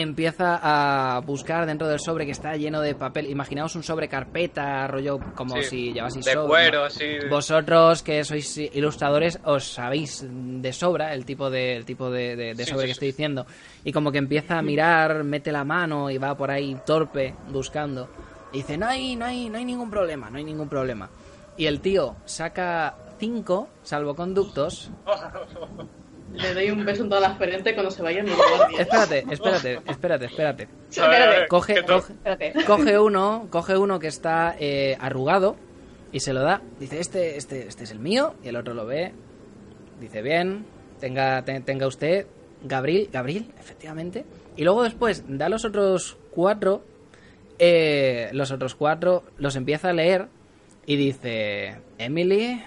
empieza a buscar dentro del sobre que está lleno de papel. Imaginaos un sobre carpeta, rollo como Sí, si llevaseis de sobre. cuero, así. Vosotros que sois ilustradores os sabéis de sobra el tipo de, el tipo de, de- de Sí, sobre sí, que estoy diciendo. Y como que empieza a mirar, mete la mano y va por ahí torpe buscando. Y dice, no hay, no hay, no hay ningún problema, no hay ningún problema. Y el tío saca cinco salvoconductos Le doy un beso en toda la frente cuando se vayan mis guardias. Espérate, espérate, espérate, espérate. Coge, coge, Espérate. coge uno, coge uno que está eh, arrugado y se lo da. Dice, este, este, este es el mío. Y el otro lo ve. Dice, bien, tenga, te- tenga usted, Gabriel, Gabriel, efectivamente. Y luego después da los otros cuatro. eh, los otros cuatro los empieza a leer y dice, Emily,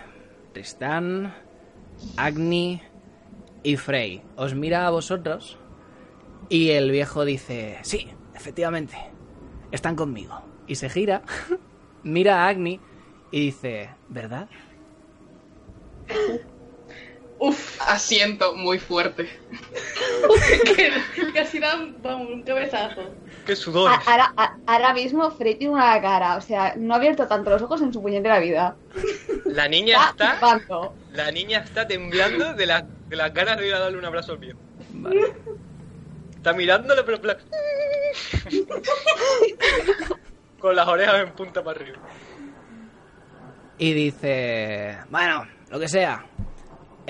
Tristan, Agni y Frey. Os mira a vosotros y el viejo dice, sí, efectivamente, están conmigo. Y se gira, mira a Agni y dice, ¿verdad? Uf, Asiento muy fuerte. que, casi vamos, un cabezazo. Qué sudor. A- Ahora, mismo Frey tiene una cara, o sea, no ha abierto tanto los ojos en su puñetera vida. La niña Está. La niña está temblando de, la, de las ganas de ir a darle un abrazo al viejo. Vale. Está mirándole, pero en plan. Con las orejas en punta para arriba. Y dice, bueno, lo que sea.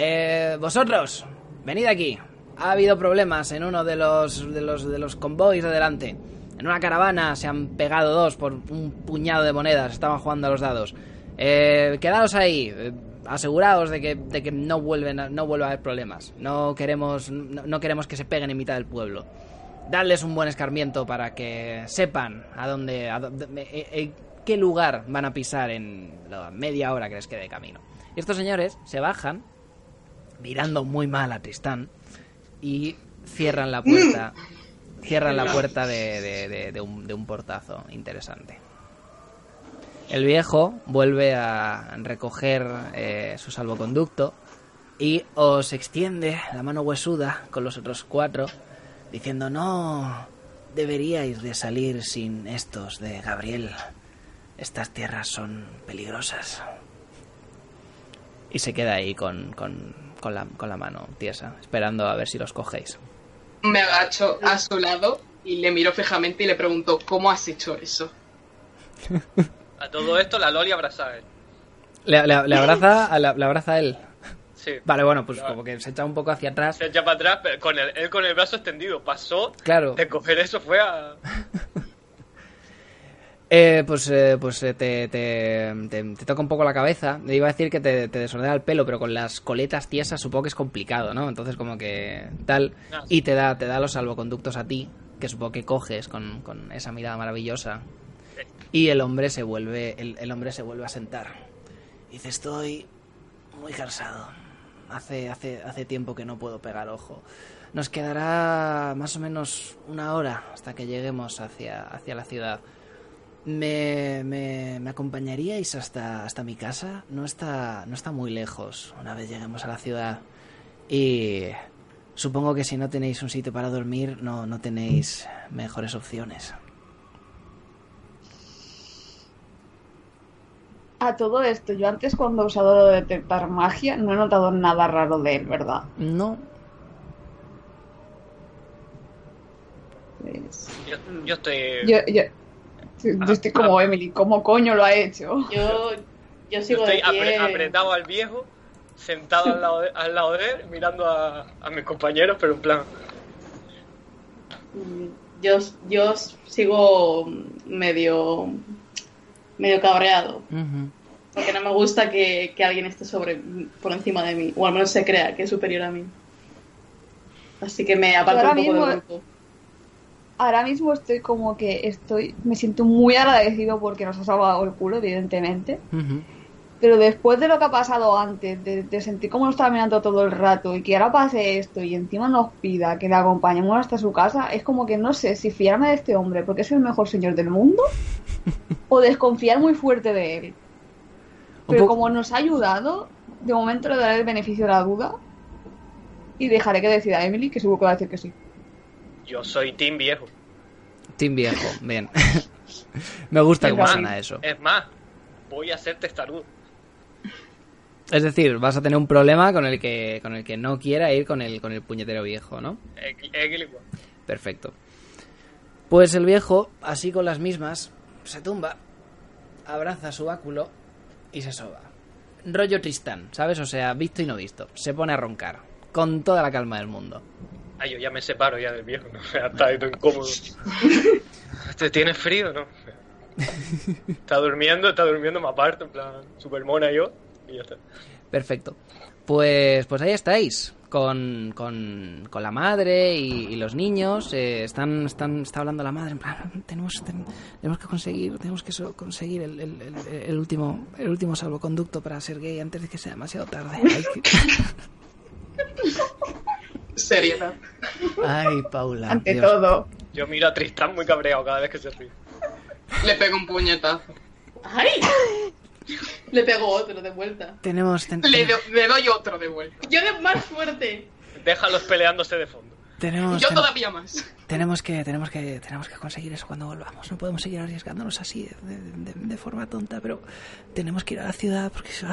Eh, vosotros, venid aquí. Ha habido problemas en uno de los, de los, de los convoys de delante. En una caravana se han pegado dos por un puñado de monedas. Estaban jugando a los dados. Eh, quedaos ahí. eh, aseguraos de que, de que no, vuelven no vuelva a haber problemas. No queremos, no, queremos que se peguen en mitad del pueblo. Dadles un buen escarmiento para que sepan a dónde, a dónde- eh, eh, qué lugar van a pisar en la media hora que les quede de camino. Y estos señores se bajan mirando muy mal a Tristán y cierran la puerta. Cierran la puerta de, un portazo interesante. El viejo vuelve a recoger eh, su salvoconducto y os extiende la mano huesuda con los otros cuatro, diciendo no, deberíais de salir sin estos de Gabriel. Estas tierras son peligrosas. Y se queda ahí con, con, con la, con la mano tiesa, esperando a ver si los cogéis. Me agacho a su lado y le miro fijamente y le pregunto, ¿cómo has hecho eso? A todo esto, la Loli abraza a él. Le, le- le abraza, a la- le abraza a él. Sí. Vale, bueno, pues Claro. como que se echa un poco hacia atrás. Se echa para atrás, pero con el, él con el brazo extendido. Pasó Claro. de coger eso, fue a. Eh, pues eh, pues eh, te, te, te- te toca un poco la cabeza. Le iba a decir que te, desordena el pelo, pero con las coletas tiesas supongo que es complicado, ¿no? Entonces como que tal. Ah, Y te da, te da los salvoconductos a ti, que supongo que coges con, con esa mirada maravillosa. Y el hombre se vuelve, el, el hombre se vuelve a sentar. Dice, estoy muy cansado. Hace, hace, hace tiempo que no puedo pegar ojo. Nos quedará más o menos una hora hasta que lleguemos hacia, hacia la ciudad. ¿Me, me, me acompañaríais hasta, hasta mi casa? No está, no está muy lejos una vez lleguemos a la ciudad. Y supongo que si no tenéis un sitio para dormir, no, no tenéis mejores opciones. A todo esto, yo antes cuando he usado lo de detectar magia no he notado nada raro de él, ¿verdad? No, Pues, Yo, yo estoy. yo, yo, yo estoy como Emily, ¿cómo coño lo ha hecho? Yo, yo yo sigo estoy de pie. apre- apretado al viejo, sentado al lado de, al lado de él, mirando a, a mis compañeros, pero en plan. Mm, Yo, yo sigo medio medio cabreado. Porque no me gusta que, que alguien esté sobre por encima de mí. O al menos se crea que es superior a mí. Así que me aparto un poco del mismo- grupo. Ahora mismo estoy como que estoy, me siento muy agradecido porque nos ha salvado el culo, evidentemente. Pero después de lo que ha pasado antes, de, de sentir cómo nos estaba mirando todo el rato y que ahora pase esto y encima nos pida que le acompañemos hasta su casa, es como que no sé si fiarme de este hombre porque es el mejor señor del mundo o desconfiar muy fuerte de él. Pero como nos ha ayudado, de momento le daré el beneficio de la duda y dejaré que decida Emily, que seguro que va a decir que sí. Yo soy Team Viejo. Team viejo, bien. Me gusta cómo suena eso. Es más, voy a ser testarudo. Es decir, vas a tener un problema con el que, con el que no quiera ir con el, con el puñetero viejo, ¿no? Perfecto. Pues el viejo, así con las mismas, se tumba, abraza su báculo y se soba. Rollo Tristán, ¿sabes? O sea, visto y no visto. Se pone a roncar, con toda la calma del mundo. Ay, yo ya me separo ya del viejo, ¿no? Está ahí todo incómodo. ¿Te tienes frío, no? Está durmiendo, está durmiendo, me aparto, en plan, super mona yo, y ya está. Perfecto. Pues, pues ahí estáis, con, con, con la madre y, y los niños. eh, están, están, está hablando la madre, en plan, tenemos, ten- tenemos que conseguir, tenemos que so- conseguir el, el- el- el último, el último salvoconducto para ser gay antes de que sea demasiado tarde. Hay que- Seriedad. Ay, Paula. Ante Dios. todo. Yo miro a Tristán muy cabreado cada vez que se ríe. Le pego un puñetazo. ¡Ay! Le pego otro de vuelta. Tenemos, ten- Le, do- le doy otro de vuelta. Yo de más fuerte. Déjalos peleándose de fondo. Tenemos, Yo ten- todavía más. tenemos que, tenemos que, tenemos que conseguir eso cuando volvamos. No podemos seguir arriesgándonos así de, de- de- forma tonta, pero tenemos que ir a la ciudad porque si,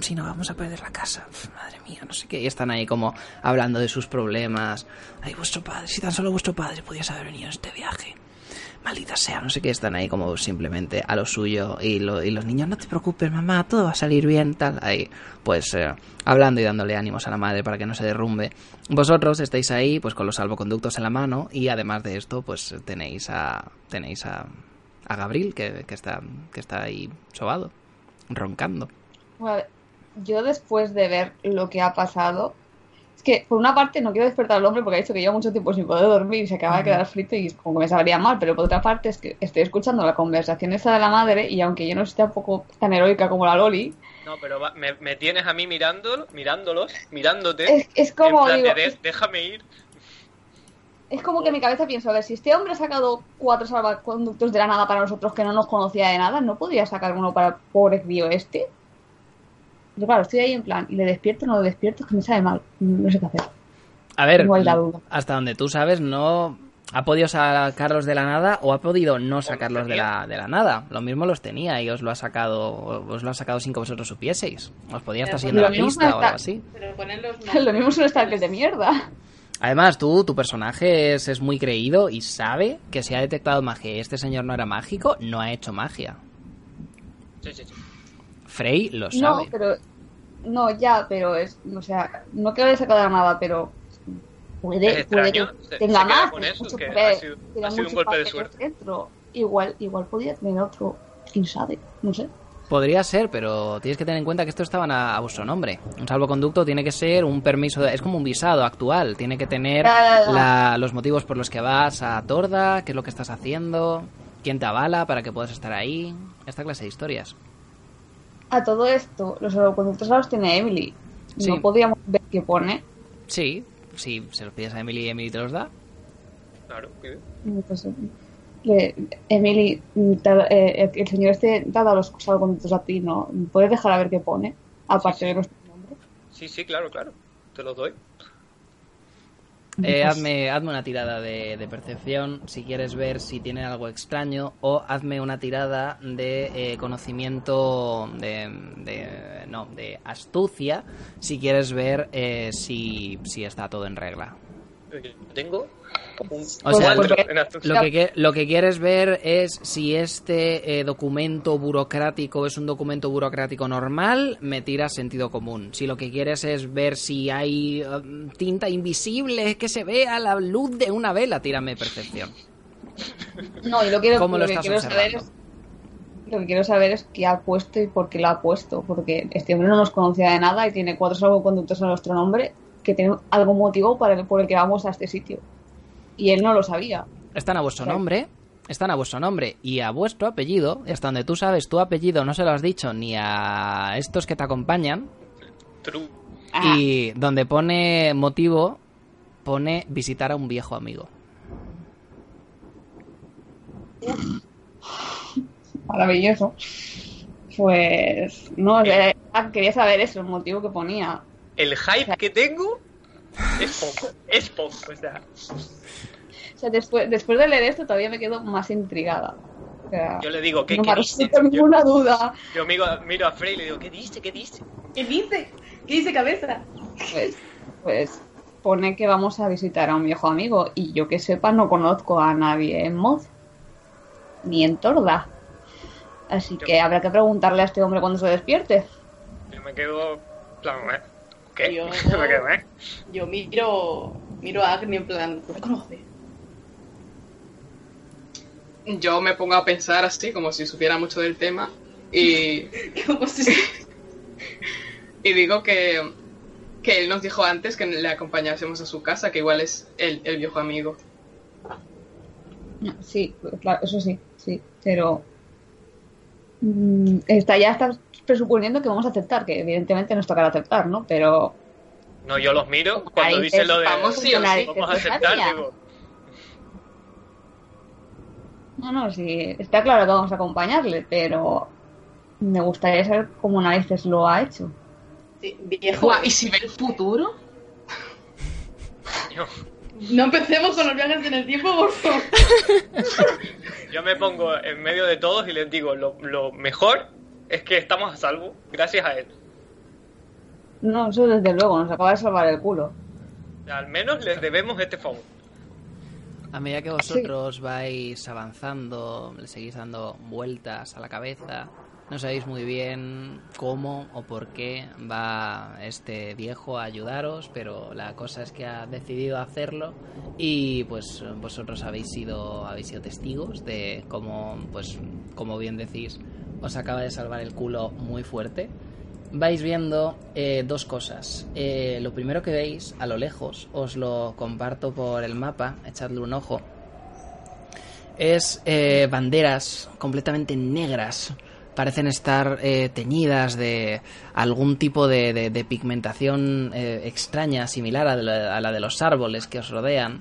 si no vamos a perder la casa. Madre mía, no sé qué. Y están ahí como hablando de sus problemas. Ay, vuestro padre, si tan solo vuestro padre pudiese haber venido en este viaje. Maldita sea, no sé qué, están ahí como simplemente a lo suyo y, lo- los niños, no te preocupes, mamá, todo va a salir bien, tal, ahí, pues eh, hablando y dándole ánimos a la madre para que no se derrumbe. Vosotros estáis ahí, pues con los salvoconductos en la mano y además de esto, pues tenéis a tenéis a, a Gabriel que, que está que está ahí sobado, roncando. Yo después de ver lo que ha pasado, que por una parte no quiero despertar al hombre porque ha dicho que lleva mucho tiempo sin poder dormir y se acaba de quedar frito y como que me sabría mal, pero por otra parte es que estoy escuchando la conversación esa de la madre y aunque yo no esté tampoco tan heroica como la Loli, No, pero va- me, me tienes a mí mirándolo, mirándolos, mirándote. Es, es como, plan digo, de, es, "De- déjame ir. es como que en mi cabeza pienso, a ver, si este hombre ha sacado cuatro salvaconductos de la nada para nosotros que no nos conocía de nada, ¿no podría sacar uno para el pobre crío este? Yo claro, estoy ahí en plan, y le despierto, no le despierto, es que me sabe mal, no sé qué hacer. A ver, hasta donde tú sabes, no ha podido sacarlos de la nada o ha podido no sacarlos de la, de la nada. Lo mismo los tenía y os lo ha sacado, os lo ha sacado sin que vosotros supieseis. Os podía estar siguiendo lo la pista o está- algo así. Pero ponerlos Lo mismo son stalkers de mierda. Además, tú, tu personaje es, es muy creído y sabe que si ha detectado magia y este señor no era mágico, no ha hecho magia. Sí, sí, sí. Frey lo No, sabe. pero. No, ya, pero es. O sea, no de la nada, pero. Puede, puede que se- tenga se más. con tiene eso, mucho que papel, ha sido- tiene ha sido un muchos golpe de papeles suerte. Dentro. Igual, igual podría tener otro. Quién sabe, no sé. Podría ser, pero tienes que tener en cuenta que estos estaban a, a vuestro nombre. Un salvoconducto tiene que ser un permiso, de- es como un visado actual. Tiene que tener la- los motivos por los que vas a Torda, qué es lo que estás haciendo, quién te avala para que puedas estar ahí. Esta clase de historias. A todo esto, los ahora los tiene Emily. Sí. No podríamos ver qué pone. Sí, si se los pides a Emily y Emily te los da. Claro. que- Pues, le- Emily, eh, el señor este te ha dado los salvoconductos a ti, ¿no? ¿Puedes dejar a ver qué pone? Aparte Sí, sí. de nuestro nombre. Sí, sí, claro, claro. Te los doy. Eh, Pues- hazme, hazme una tirada de, de percepción si quieres ver si tiene algo extraño o hazme una tirada de eh, conocimiento de, de- no de astucia si quieres ver eh, si, si está todo en regla. Yo tengo un O sea, en. Lo que, lo que quieres ver es si este eh, documento burocrático es un documento burocrático normal, me tiras sentido común. Si lo que quieres es ver si hay eh, tinta invisible que se vea la luz de una vela, tírame percepción. No, y lo, quiero, ¿Cómo lo que quiero saber es, lo que quiero saber es qué ha puesto y por qué lo ha puesto. Porque este hombre no nos conocía de nada y tiene cuatro salvoconductos a nuestro nombre que tienen algún motivo para el- por el que vamos a este sitio. Y él no lo sabía. Están a vuestro nombre, están a vuestro nombre y a vuestro apellido, y hasta donde tú sabes tu apellido no se lo has dicho ni a estos que te acompañan, True. Ah, y donde pone motivo, pone visitar a un viejo amigo. maravilloso. Pues no, sé, quería saber eso, el motivo que ponía. El hype que tengo es poco. Es poco. O sea, O sea, después, después de leer esto todavía me quedo más intrigada. O sea, yo le digo, ¿qué, no qué dice? Yo, ninguna duda. yo miro, miro a Frey y le digo, ¿qué dice? ¿Qué dice? ¿Qué dice? ¿Qué dice cabeza? Pues, pues pone que vamos a visitar a un viejo amigo y yo que sepa no conozco a nadie en Moz ni en Torda. Así que habrá que preguntarle a este hombre cuando se despierte. Yo me quedo. plan, ¿eh? ¿Qué? Yo- me quedo, ¿eh? Yo miro, miro a Agni en plan, ¿lo conoce? Yo me pongo a pensar así, como si supiera mucho del tema, y, Como si- y digo que, que él nos dijo antes que le acompañásemos a su casa, que igual es el, el viejo amigo. Sí, claro, eso sí, sí, pero mm, está ya estás presuponiendo que vamos a aceptar, que evidentemente nos tocará aceptar, ¿no? Pero No, yo los miro cuando Ahí dice es- lo de. vamos sí. Vamos a aceptar, digo. no, no, sí, está claro que vamos a acompañarle, pero me gustaría saber cómo narices lo ha hecho. Sí, viejo. ¿Y si ve el futuro? Yo, No empecemos con los viajes en el tiempo, por favor. yo me pongo en medio de todos y les digo, lo, lo mejor es que estamos a salvo gracias a él. No, eso desde luego, nos acaba de salvar el culo. Al menos les debemos este favor. A medida que vosotros vais avanzando, le seguís dando vueltas a la cabeza, no sabéis muy bien cómo o por qué va este viejo a ayudaros, pero la cosa es que ha decidido hacerlo y pues vosotros habéis sido habéis sido testigos de cómo pues como bien decís os acaba de salvar el culo muy fuerte. Vais viendo eh, dos cosas. Eh, lo primero que veis a lo lejos, os lo comparto por el mapa, echadle un ojo. Es eh, banderas completamente negras parecen estar teñidas de algún tipo de, pigmentación extraña, similar a la, a la de los árboles que os rodean,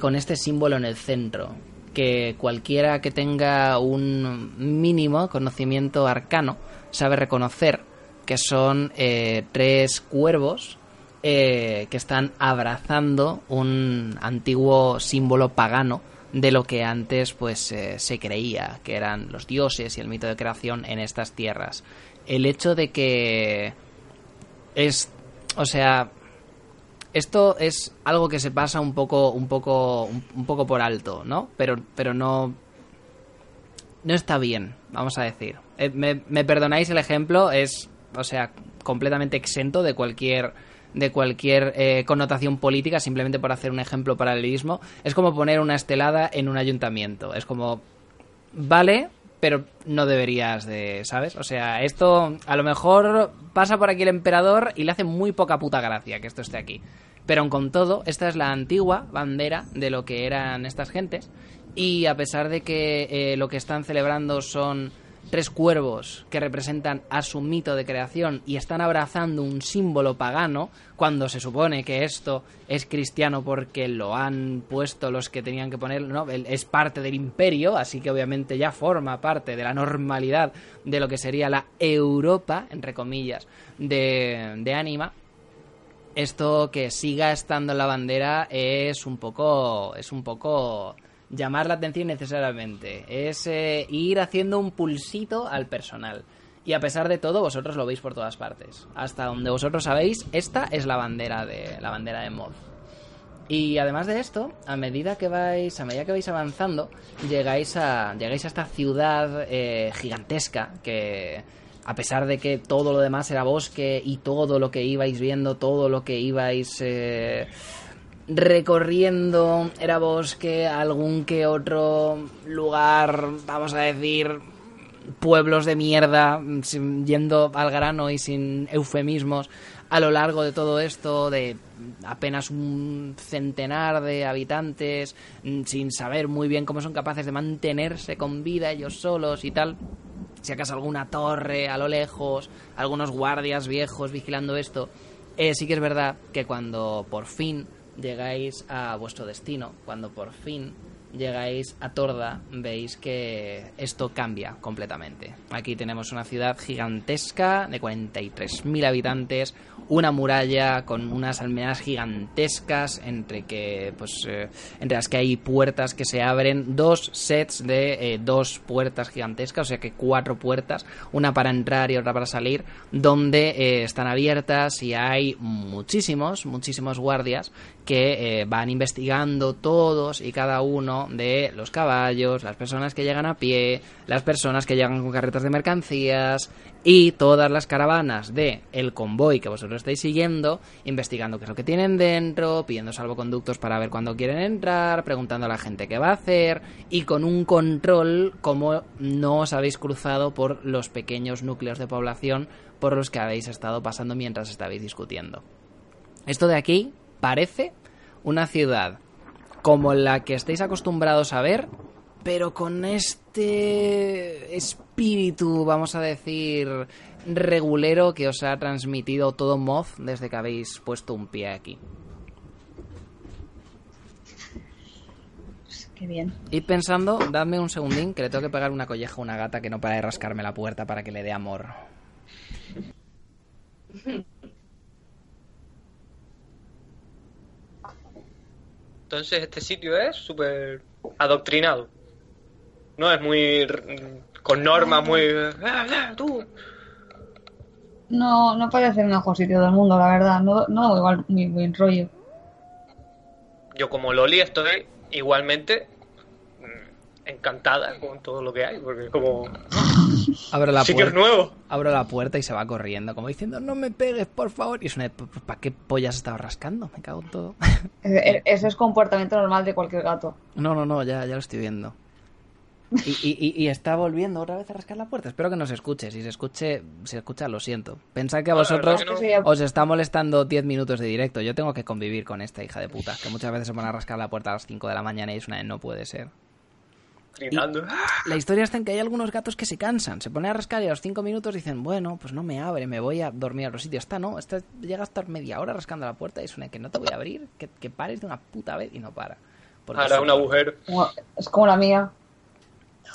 con este símbolo en el centro, que cualquiera que tenga un mínimo conocimiento arcano sabe reconocer que son eh, tres cuervos eh, que están abrazando un antiguo símbolo pagano de lo que antes pues eh, se creía que eran los dioses y el mito de creación en estas tierras. El hecho de que es, o sea, esto es algo que se pasa un poco, un poco, un, poco por alto, ¿no? Pero, pero no, no está bien, vamos a decir. Eh, me, me perdonáis el ejemplo, es, o sea, completamente exento de cualquier de cualquier eh, connotación política simplemente por hacer un ejemplo paralelismo es como poner una estelada en un ayuntamiento es como vale pero no deberías de sabes o sea esto a lo mejor pasa por aquí el emperador y le hace muy poca puta gracia que esto esté aquí. Pero con todo esta es la antigua bandera de lo que eran estas gentes y a pesar de que eh, lo que están celebrando son tres cuervos que representan a su mito de creación y están abrazando un símbolo pagano cuando se supone que esto es cristiano porque lo han puesto los que tenían que ponerlo, ¿no? Es parte del imperio, así que obviamente ya forma parte de la normalidad de lo que sería la Europa, entre comillas, de, de Anima esto que siga estando en la bandera es un poco es un poco llamar la atención necesariamente es eh, ir haciendo un pulsito al personal. Y a pesar de todo vosotros lo veis por todas partes. Hasta donde vosotros sabéis esta es la bandera de la bandera de Mod y además de esto, a medida que vais, a medida que vais avanzando, llegáis a, llegáis a esta ciudad eh, gigantesca que, a pesar de que todo lo demás era bosque y todo lo que ibais viendo, todo lo que ibais eh, recorriendo era bosque, algún que otro lugar, vamos a decir, pueblos de mierda, yendo al grano y sin eufemismos, a lo largo de todo esto, de apenas un centenar de habitantes, mm, sin saber muy bien cómo son capaces de mantenerse con vida ellos solos y tal. Si acaso alguna torre a lo lejos, algunos guardias viejos vigilando esto. Eh, sí que es verdad que cuando por fin llegáis a vuestro destino, cuando por fin llegáis a Torda, veis que esto cambia completamente. Aquí tenemos una ciudad gigantesca de 43.000 habitantes, una muralla con unas almenas gigantescas entre que pues eh, entre las que hay puertas que se abren, dos sets de eh, dos puertas gigantescas, o sea que cuatro puertas, una para entrar y otra para salir, donde eh, están abiertas y hay muchísimos, muchísimos guardias que eh, van investigando todos y cada uno de los caballos, las personas que llegan a pie, las personas que llegan con carretas de mercancías y todas las caravanas de el convoy que vosotros estáis siguiendo, investigando qué es lo que tienen dentro, pidiendo salvoconductos para ver cuándo quieren entrar, preguntando a la gente qué va a hacer y con un control como no os habéis cruzado por los pequeños núcleos de población por los que habéis estado pasando mientras estabais discutiendo. Esto de aquí parece una ciudad como la que estáis acostumbrados a ver, pero con este espíritu, vamos a decir, regulero que os ha transmitido todo Moz desde que habéis puesto un pie aquí. Qué bien. Y pensando, dadme un segundín que le tengo que pegar una colleja a una gata que no para de rascarme la puerta para que le dé amor. Entonces este sitio es súper adoctrinado. No es muy... con normas muy... "Ah, ah, tú". No, no parece el mejor sitio del mundo, la verdad. No, no igual muy buen rollo. Yo como Loli estoy igualmente encantada con todo lo que hay, porque es como Abro la sitios puerta. nuevos. Abro la puerta y se va corriendo, como diciendo, no me pegues, por favor. Y es una... ¿Para qué pollas estaba rascando? Me cago en todo. Eso es comportamiento normal de cualquier gato. No, no, no, ya, ya lo estoy viendo. Y, y- y- y está volviendo otra vez a rascar la puerta. Espero que no se escuche. Si se escuche, si se escucha, lo siento. Pensad que a vosotros que no. os está molestando 10 minutos de directo. Yo tengo que convivir con esta hija de puta, que muchas veces se pone a rascar la puerta a las 5 de la mañana y es una de no puede ser. Gritando. La historia está en que hay algunos gatos que se cansan, se ponen a rascar y a los cinco minutos dicen, bueno, pues no me abre, me voy a dormir a otro sitio. Esta no, esta llega a estar media hora rascando la puerta y suena que no te voy a abrir, que, que pares de una puta vez y no para. Porque Ahora es- un agujero. Es como la mía.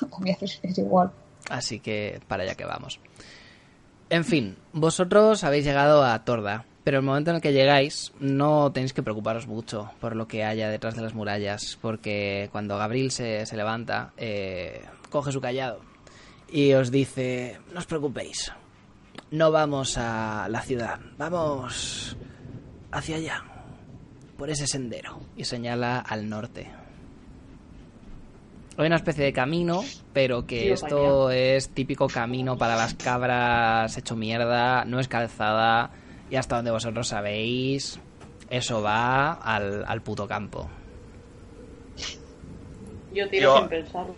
La mía es igual. Así que para allá que vamos. En fin, vosotros habéis llegado a Torda, pero el momento en el que llegáis no tenéis que preocuparos mucho por lo que haya detrás de las murallas, porque cuando Gabriel se, se levanta, eh, coge su callado y os dice, no os preocupéis, no vamos a la ciudad, vamos hacia allá, por ese sendero, y señala al norte. Hay una especie de camino, pero que esto es típico camino para las cabras hecho mierda, no es calzada, y hasta donde vosotros sabéis, eso va al, al puto campo. Yo tiro Yo- sin pensarlo.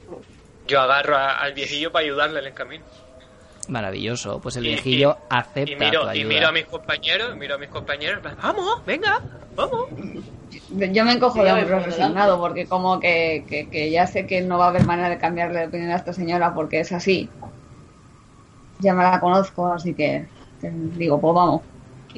Yo agarro a- al viejillo para ayudarle en el camino. Maravilloso, pues el Y- viejillo y- acepta Y tu miro, y ayuda. miro a mis compañeros, miro a mis compañeros, vamos, venga, vamos. Yo me encojo de hombros resignado porque como que, que, que ya sé que no va a haber manera de cambiarle de opinión a esta señora porque es así. Ya me la conozco, así que, que digo, pues vamos.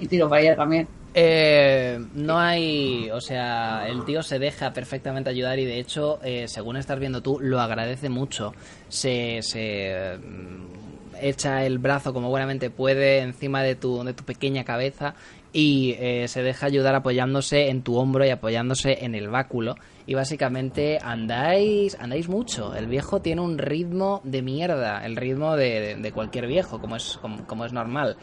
Y tiro para también. Eh, no hay, o sea, el tío se deja perfectamente ayudar y de hecho, eh, según estás viendo tú, lo agradece mucho. Se, se mm, echa el brazo como buenamente puede encima de tu, de tu pequeña cabeza y eh, se deja ayudar apoyándose en tu hombro y apoyándose en el báculo. Y básicamente andáis, andáis mucho. El viejo tiene un ritmo de mierda, el ritmo de, de- de cualquier viejo, como es, como- como es normal.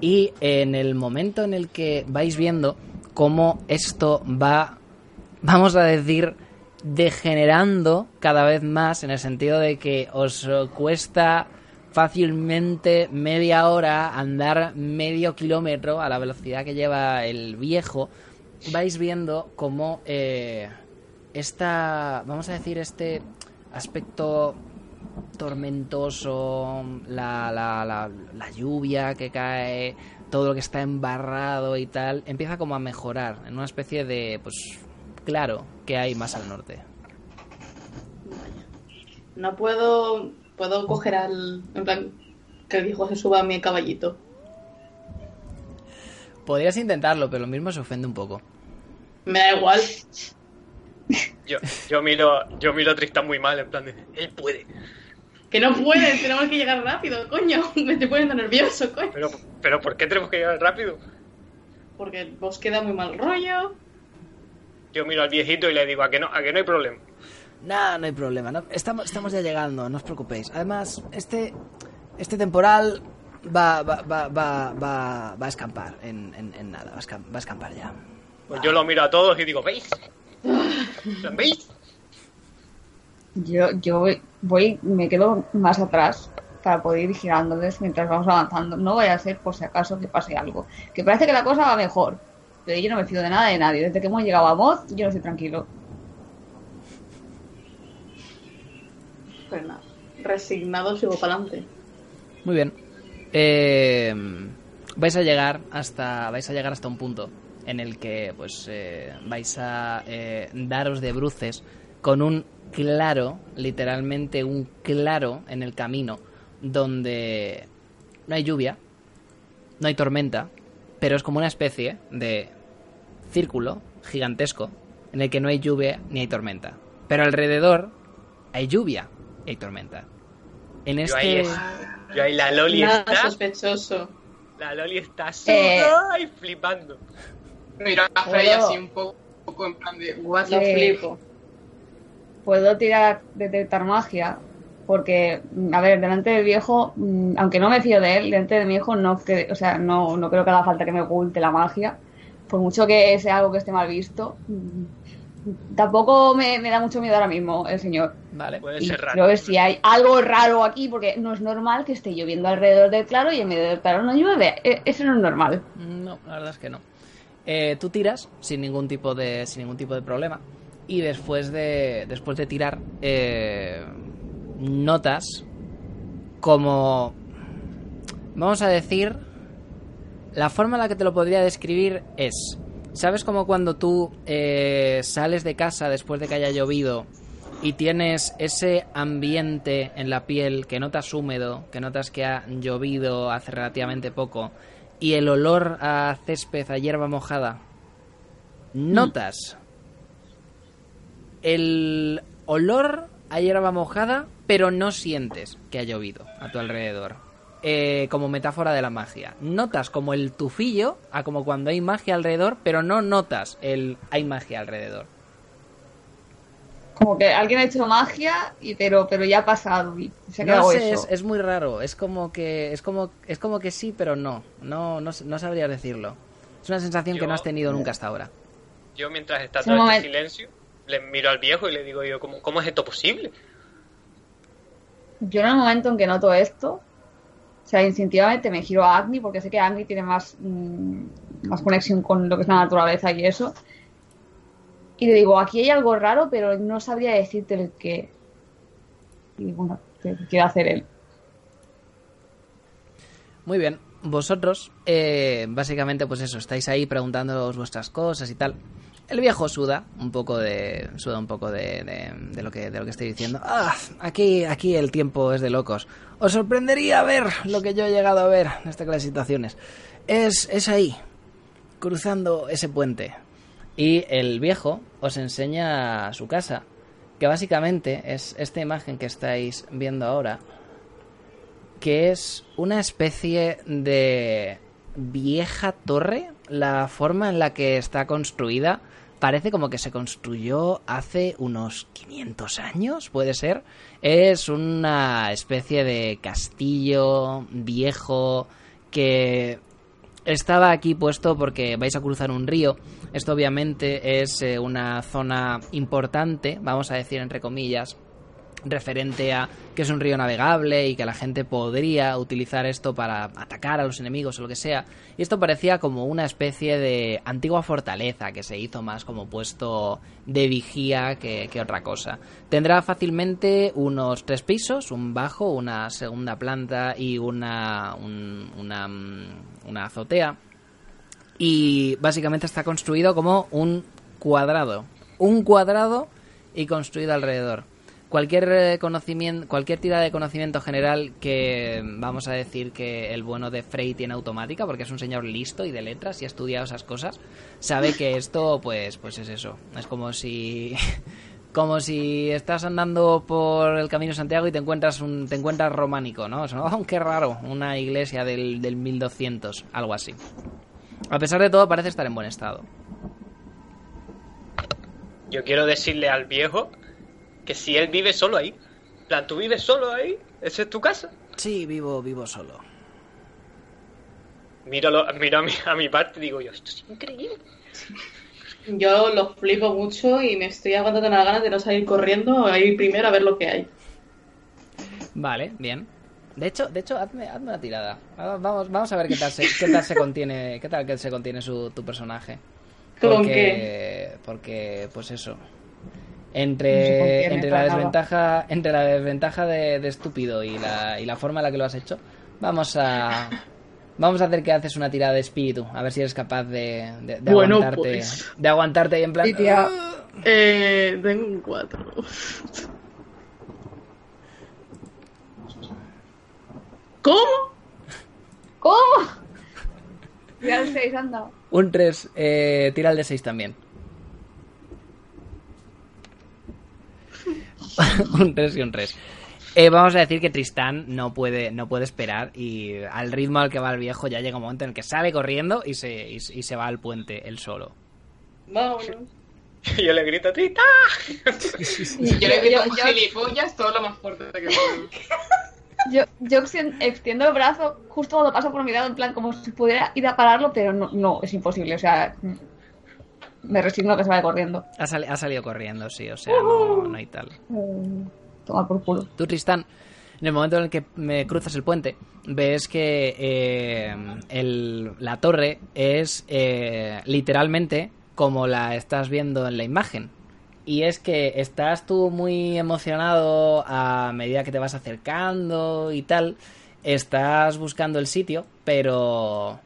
Y en el momento en el que vais viendo cómo esto va, vamos a decir, degenerando cada vez más, en el sentido de que os cuesta fácilmente media hora andar medio kilómetro a la velocidad que lleva el viejo, vais viendo cómo eh, esta, vamos a decir, este aspecto tormentoso, la, la, la, la lluvia que cae, todo lo que está embarrado y tal, empieza como a mejorar en una especie de, pues, claro, que hay más al norte. No puedo. Puedo coger al. En plan, que el viejo se suba a mi caballito. Podrías intentarlo, pero lo mismo se ofende un poco. Me da igual. Yo, yo miro, yo miro a Tristan muy mal, en plan de, él puede. Que no puedes, tenemos que llegar rápido, coño. Me estoy poniendo nervioso, coño. Pero, pero ¿por qué tenemos que llegar rápido? Porque vos queda muy mal rollo. Yo miro al viejito y le digo, a que no, a que no hay problema. Nada, no hay problema. no- estamos, estamos ya llegando, no os preocupéis. Además, este, este temporal va, va, va, va, va, va a escampar en, en- en nada, va a, escam- va a escampar ya. Pues yo lo miro a todos y digo, ¿veis? ¿Veis? Yo, yo voy, voy- me quedo más atrás para poder ir vigilándoles mientras vamos avanzando. No vaya a ser por si acaso que pase algo. Que parece que la cosa va mejor. Pero yo no me fío de nada de nadie. Desde que hemos llegado a Moz, yo no estoy tranquilo. Pues nada. Resignado sigo para adelante. Muy bien. Eh, vais a llegar hasta vais a llegar hasta un punto en el que pues eh, vais a eh, daros de bruces con un claro, literalmente un claro en el camino donde no hay lluvia, no hay tormenta, pero es como una especie de círculo gigantesco en el que no hay lluvia ni hay tormenta. Pero alrededor hay lluvia y hay tormenta. En Yo este ahí, es- yo ahí la Loli Nada está, sospechoso. la Loli está Eh. sola y flipando. Mira a Freya así un poco, un poco en plan de, what Lo Eh, flipo. Puedo tirar detectar magia. Porque, mm, a ver, delante del viejo, mm, aunque no me fío de él, delante de mi hijo no, cre- o sea, no, no creo que haga falta que me oculte la magia. Por mucho que sea algo que esté mal visto. mm, Tampoco me, me da mucho miedo ahora mismo el señor. Vale. Puede Y ser raro. ver si hay algo raro aquí, porque no es normal que esté lloviendo alrededor del claro y en medio del claro no llueve. E- Eso no es normal. No, la verdad es que no. Eh, tú tiras sin ningún tipo de sin ningún tipo de problema y después de después de tirar eh, notas como vamos a decir la forma en la que te lo podría describir es sabes como cuando tú eh, sales de casa después de que haya llovido y tienes ese ambiente en la piel que notas húmedo, que notas que ha llovido hace relativamente poco, y el olor a césped, a hierba mojada, notas el olor a hierba mojada, pero no sientes que ha llovido a tu alrededor. Eh, como metáfora de la magia. Notas como el tufillo, a como cuando hay magia alrededor, pero no notas el hay magia alrededor. Como que alguien ha hecho magia, y pero, pero ya ha pasado y se ha No quedado sé, eso. es, es muy raro. Es como que es como es como que sí, pero no. No no, no sabría decirlo. Es una sensación que no has tenido nunca hasta ahora. Yo mientras está todo este silencio, le miro al viejo y le digo yo, ¿cómo, cómo es esto posible? Yo en el momento en que noto esto, o sea, instintivamente me giro a Agni porque sé que Agni tiene más, mm, más conexión con lo que es la naturaleza y eso. Y le digo, aquí hay algo raro, pero no sabría decirte el qué. Y bueno, ¿qué quiere hacer él? Muy bien. Vosotros, eh, básicamente, pues eso, estáis ahí preguntándoos vuestras cosas y tal. El viejo suda un poco de. suda un poco de, de, de lo que de lo que estoy diciendo. Ah, aquí, aquí el tiempo es de locos. Os sorprendería ver lo que yo he llegado a ver en esta clase de situaciones. Es, es ahí, cruzando ese puente. Y el viejo os enseña su casa, que básicamente es esta imagen que estáis viendo ahora que es una especie de vieja torre. La forma en la que está construida parece como que se construyó hace unos 500 años, puede ser. Es una especie de castillo viejo que estaba aquí puesto porque vais a cruzar un río. Esto obviamente es eh, una zona importante, vamos a decir entre comillas, referente a que es un río navegable y que la gente podría utilizar esto para atacar a los enemigos o lo que sea. Y esto parecía como una especie de antigua fortaleza que se hizo más como puesto de vigía que, otra cosa. Tendrá fácilmente unos tres pisos, un bajo, una segunda planta y una, un- una, mm, una azotea. Y básicamente está construido como un cuadrado. Un cuadrado y construido alrededor. Cualquier eh, conocimiento, cualquier tirada de conocimiento general que vamos a decir que el bueno de Frey tiene automática, porque es un señor listo y de letras y ha estudiado esas cosas, sabe que esto, pues, pues es eso. Es como si, como si estás andando por el Camino de Santiago y te encuentras un, te encuentras románico, ¿no? Es, "Oh, qué raro, una iglesia del, del 1200, algo así. A pesar de todo, parece estar en buen estado. Yo quiero decirle al viejo que si él vive solo ahí, en plan, tú vives solo ahí, esa es tu casa. Sí, vivo, vivo solo. Míralo, miro a mi, a mi parte y digo yo, esto es increíble. Yo lo flipo mucho y me estoy aguantando las ganas de no salir corriendo a ir primero a ver lo que hay. Vale, bien. De hecho, de hecho, hazme, hazme una tirada. Vamos, vamos a ver qué tal se, qué tal se contiene, qué tal que se contiene su, tu personaje. ¿Con Porque, porque, pues eso. Entre, entre la desventaja, entre la desventaja de, de estúpido y la, y la forma en la que lo has hecho, vamos a, vamos a hacer que haces una tirada de espíritu, a ver si eres capaz de, de, de Bueno, aguantarte, pues. de aguantarte ahí en plan. Sí, tía. Eh, tengo un 4. ¿Cómo? ¿Cómo? Ya el 6, anda. Un 3, eh, tira el de 6 también. un 3 y un 3. Eh, vamos a decir que Tristán no puede, no puede esperar y al ritmo al que va el viejo ya llega un momento en el que sale corriendo y se, y, y se va al puente él solo. Vámonos. Y yo le grito, Trita. Y yo le grito yo- yo- gilipollas todo lo más fuerte que puedo. Yo, yo extien- extiendo el brazo justo cuando pasa por mi lado, en plan, como si pudiera ir a pararlo, pero no, no es imposible. O sea, me resigno a que se vaya corriendo. Ha, sali- ha salido corriendo, sí, o sea, no, no hay tal. Eh, Toma por culo. Tú, Tristán, en el momento en el que me cruzas el puente, ves que eh, el- la torre es eh, literalmente como la estás viendo en la imagen. Y es que estás tú muy emocionado a medida que te vas acercando y tal. Estás buscando el sitio, pero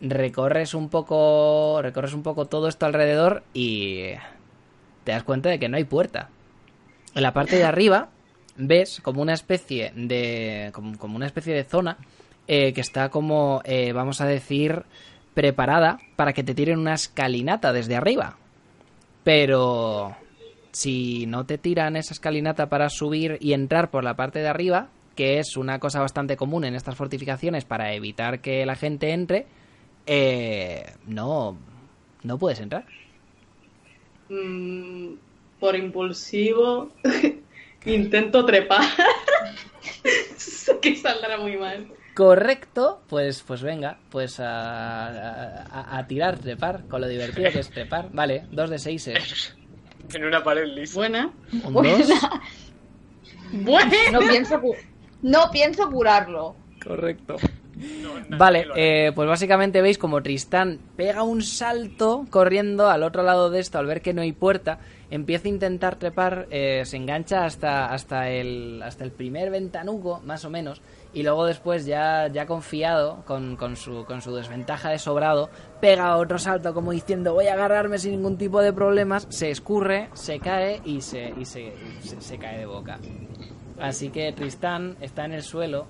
recorres un poco. Recorres un poco todo esto alrededor y te das cuenta de que no hay puerta. en la parte de arriba ves como una especie de como, como una especie de zona eh, que está como eh, vamos a decir preparada para que te tiren una escalinata desde arriba pero si no te tiran esa escalinata para subir y entrar por la parte de arriba que es una cosa bastante común en estas fortificaciones para evitar que la gente entre eh, no no puedes entrar Mm, por impulsivo, intento trepar. que saldrá muy mal. Correcto, pues, pues venga, pues a, a- a tirar, trepar, con lo divertido que es trepar. Vale, dos de seis es En una pared lisa. Buena. un Buena. dos. Buena. No pienso, no pienso curarlo. Correcto. Vale, eh, pues básicamente veis como Tristán pega un salto corriendo al otro lado de esto al ver que no hay puerta, empieza a intentar trepar, eh, se engancha hasta, hasta, el, hasta el primer ventanuco, más o menos, y luego después ya, ya confiado, con, con, su, con su desventaja de sobrado, pega otro salto como diciendo voy a agarrarme sin ningún tipo de problemas, se escurre, se cae y se, y se, se, se cae de boca. Así que Tristán está en el suelo,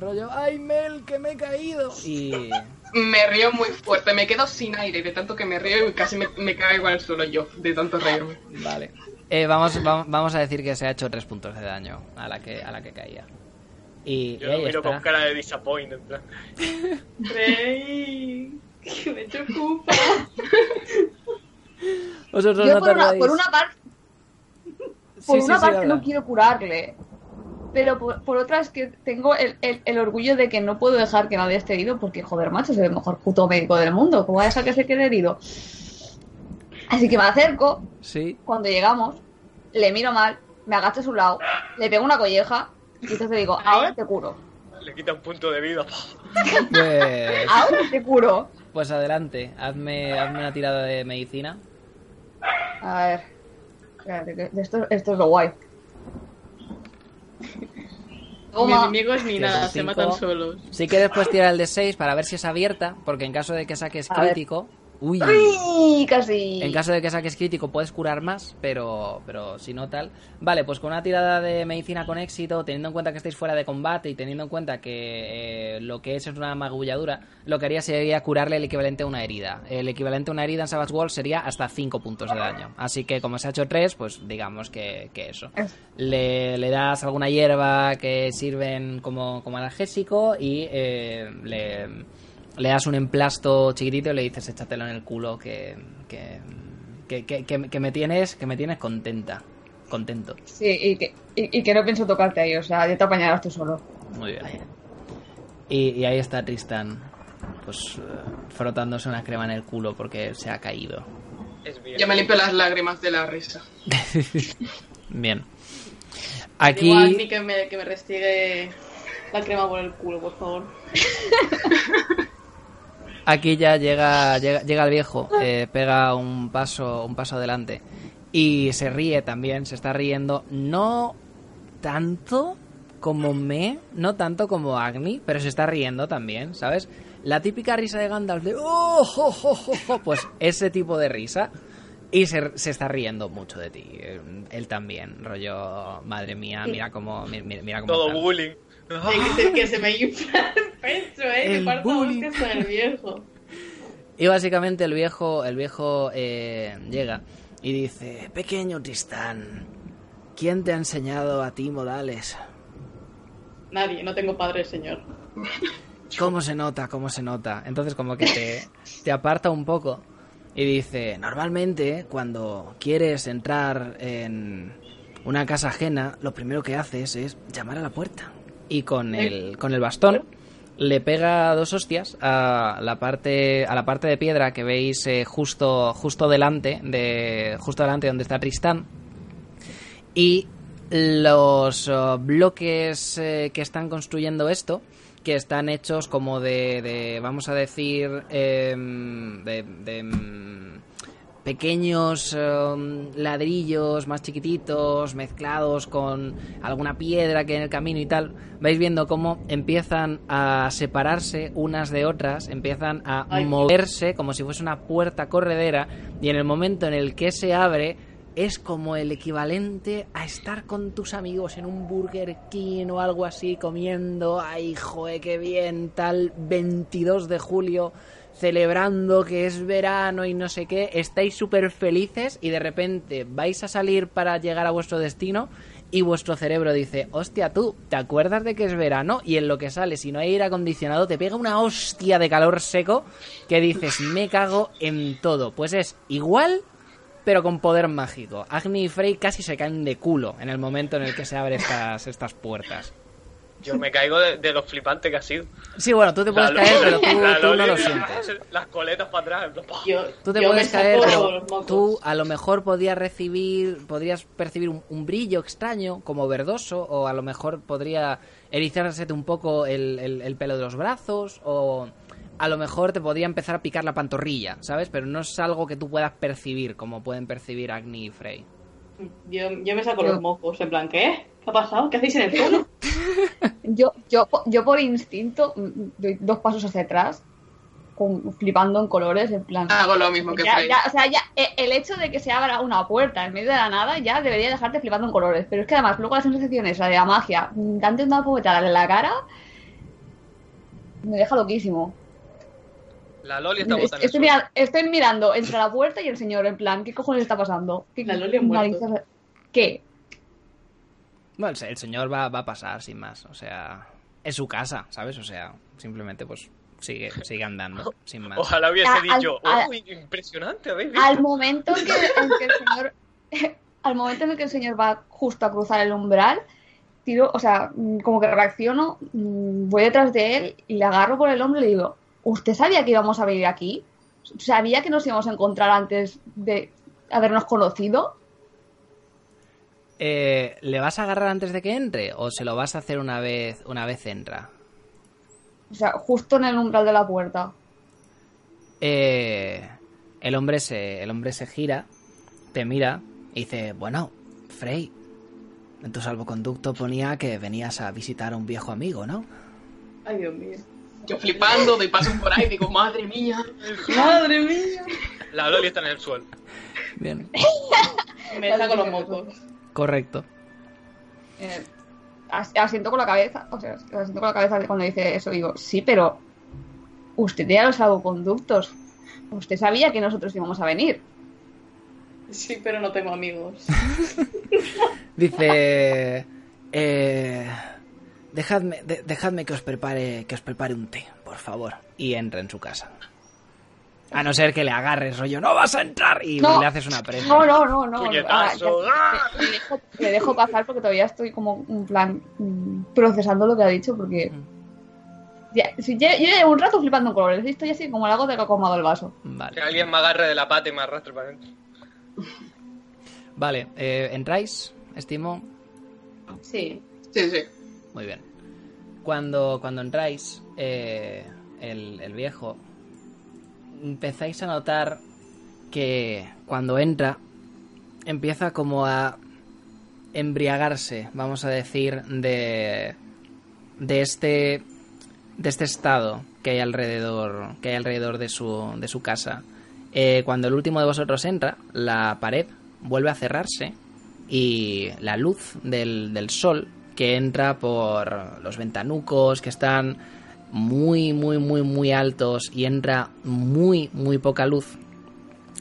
rollo, ¡ay Mel, que me he caído! Y... Me río muy fuerte, me quedo sin aire de tanto que me río y casi me, me caigo al suelo yo, de tanto reírme. Vale. Eh, vamos, va- vamos a decir que se ha hecho tres puntos de daño a la que, a la que caía. Y, y Yo lo ahí miro está. con cara de disappoint. en plan. Rey. Que me preocupa. Vosotros Yo no por una, tardáis. por una parte, Sí, por sí, una sí, parte habla. no quiero curarle. Pero por, por otra es que tengo el, el- el orgullo de que no puedo dejar que nadie esté herido porque, joder, macho, soy el mejor puto médico del mundo. ¿Cómo voy a dejar que se quede herido? Así que me acerco, Sí. cuando llegamos, le miro mal, me agacho a su lado, le pego una colleja y entonces digo, ahora te curo. Le quita un punto de vida. Pues, Ahora te curo. pues adelante. Hazme, hazme una tirada de medicina. A ver. Espérate, que esto, esto es lo guay. Mis Toma. enemigos ni nada, se matan solos. Sí que después tira el de 6 para ver si es abierta, porque en caso de que saques crítico... Uy. ¡Uy! Casi. En caso de que saques crítico puedes curar más, pero, pero si no tal. Vale, pues con una tirada de medicina con éxito, teniendo en cuenta que estáis fuera de combate y teniendo en cuenta que eh, lo que es es una magulladura, lo que haría sería curarle el equivalente a una herida. El equivalente a una herida en Savage World sería hasta 5 puntos de daño. Así que como se ha hecho 3, pues digamos que, que eso. Le, le das alguna hierba que sirven como, como analgésico y eh, le le das un emplasto chiquitito y le dices échatelo en el culo que que, que, que- que- que me tienes que me tienes contenta contento Sí, y que, y, y que no pienso tocarte ahí, o sea, ya te apañarás tú solo. muy bien y, y ahí está Tristan pues eh, frotándose una crema en el culo porque se ha caído Es bien. Ya me limpio las lágrimas de la risa. bien aquí Agni que me, que me restigue la crema por el culo, por favor. Aquí ya llega, llega, llega el viejo, eh, pega un paso, un paso adelante y se ríe también, se está riendo, no tanto como me, no tanto como Agni, pero se está riendo también, ¿sabes? La típica risa de Gandalf de ¡Oh, jo, jo", pues ese tipo de risa y se, se está riendo mucho de ti, eh, él también, rollo, madre mía, mira cómo, mi- mi- mira cómo Todo está". bullying. Ay, que, se, que se me infla el pecho, eh. El bullying. con el viejo. Y básicamente el viejo, el viejo eh, llega y dice, pequeño Tristán, ¿quién te ha enseñado a ti modales? Nadie, no tengo padre, señor. ¿Cómo se nota? ¿Cómo se nota? Entonces como que te, te aparta un poco y dice, normalmente cuando quieres entrar en una casa ajena, lo primero que haces es llamar a la puerta. Y con el, con el bastón le pega dos hostias a la parte, a la parte de piedra que veis eh, justo, justo delante de, justo delante donde está Tristán. Y los eh, bloques eh, que están construyendo esto, que están hechos como de, de, vamos a decir, em, de, de, em, pequeños em, ladrillos más chiquititos mezclados con alguna piedra que hay en el camino y tal, vais viendo cómo empiezan a separarse unas de otras, empiezan a Ay. moverse como si fuese una puerta corredera y en el momento en el que se abre es como el equivalente a estar con tus amigos en un Burger King o algo así comiendo, ay, joe, qué bien, tal 22 de julio celebrando que es verano y no sé qué, estáis súper felices y de repente vais a salir para llegar a vuestro destino y vuestro cerebro dice, hostia tú, ¿te acuerdas de que es verano? Y en lo que sale, si no hay aire acondicionado, te pega una hostia de calor seco que dices, me cago en todo. Pues es igual, pero con poder mágico. Agni y Frey casi se caen de culo en el momento en el que se abren estas, estas puertas. Yo me caigo de, de lo flipante que ha sido. Sí, bueno, tú te puedes La caer, Loli- pero tú, la tú no lo sientes. Las coletas para atrás. en plan, ¡pah! Yo, Tú te puedes caer, pero tú a lo mejor podrías recibir, podrías percibir un, un brillo extraño, como verdoso, o a lo mejor podría erizarse un poco el, el- el pelo de los brazos, o a lo mejor te podría empezar a picar la pantorrilla, ¿sabes? Pero no es algo que tú puedas percibir, como pueden percibir Agni y Frey. Yo, yo me saco Yo- los mocos, en plan, ¿qué? ¿Qué ha pasado? ¿Qué hacéis en el suelo? Yo, yo, yo por instinto mm, doy dos pasos hacia atrás, con, flipando en colores, en plan. Hago lo mismo que ya, ya, o sea, ya eh, el hecho de que se abra una puerta en medio de la nada ya debería dejarte flipando en colores. Pero es que además, luego la sensación esa de la magia, mm, darte una puerta en la cara, me deja loquísimo. La Loli está Es- botando. Estoy, mira- estoy mirando entre la puerta y el señor, en plan, ¿qué cojones está pasando? ¿Qué La Loli ha muerto. narices- ¿Qué? Bueno, el se- el señor va, va a pasar sin más, o sea, es su casa, ¿sabes? O sea, simplemente pues sigue, sigue andando, sin más. Ojalá hubiese Al- dicho, al- uy, impresionante, ¿habéis visto? Al momento en que, en que el señor. Al momento en el que el señor va justo a cruzar el umbral, tiro, o sea, mm, como que reacciono, mm, voy detrás de él y le agarro por el hombro y le digo, ¿usted sabía que íbamos a venir aquí? ¿Sabía que nos íbamos a encontrar antes de habernos conocido? Eh, ¿Le vas a agarrar antes de que entre o se lo vas a hacer una vez, una vez entra? O sea, justo en el umbral de la puerta. Eh, el hombre se, el hombre se gira, te mira y dice, bueno, Frey, en tu salvoconducto ponía que venías a visitar a un viejo amigo, ¿no? Ay, Dios mío. Yo flipando, doy pasos por ahí, digo, madre mía. ¡Madre mía! La Loli está en el suelo. Bien, Me saco los mocos. correcto. Eh, as- asiento con la cabeza, o sea, asiento con la cabeza cuando dice eso, digo, sí, pero usted tenía los salvoconductos. Usted sabía que nosotros íbamos a venir. Sí, pero no tengo amigos. Dice, eh, dejadme, de- dejadme que os prepare, que os prepare un té, por favor, y entra en su casa. A no ser que le agarres, rollo, no vas a entrar y No. le haces una presa. No, no, no, no. Ah, ya- le, dejo, le dejo pasar porque todavía estoy como en plan mm, procesando lo que ha dicho porque ya, si ya- yo llevo un rato flipando en colores. Estoy así como la gota que ha colmado el vaso. Que Vale, alguien me agarre de la pata y me arrastre para adentro. vale, eh, ¿entráis? Estimo. Sí. Sí, sí. Muy bien. Cuando, cuando entráis, eh, el, el viejo, empezáis a notar que cuando entra, empieza como a embriagarse, vamos a decir, de, de este de este estado que hay alrededor que hay alrededor de su, de su casa. Eh, cuando el último de vosotros entra, la pared vuelve a cerrarse y la luz del, del sol que entra por los ventanucos que están muy, muy, muy, muy altos y entra muy, muy poca luz.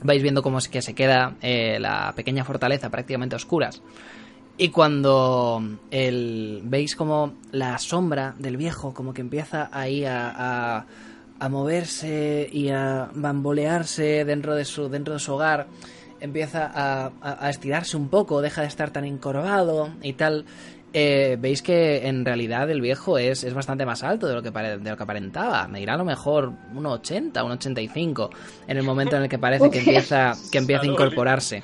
Vais viendo cómo es que se queda eh, la pequeña fortaleza prácticamente a oscuras. Y cuando el, veis como la sombra del viejo como que empieza ahí a, a, a moverse y a bambolearse dentro de su, dentro de su hogar, empieza a, a- a estirarse un poco, deja de estar tan encorvado y tal. Eh, veis que en realidad el viejo es, es bastante más alto de lo que pare- de lo que aparentaba. Me dirá a lo mejor 1,80, 1,85 en el momento en el que parece que empieza, que empieza a incorporarse.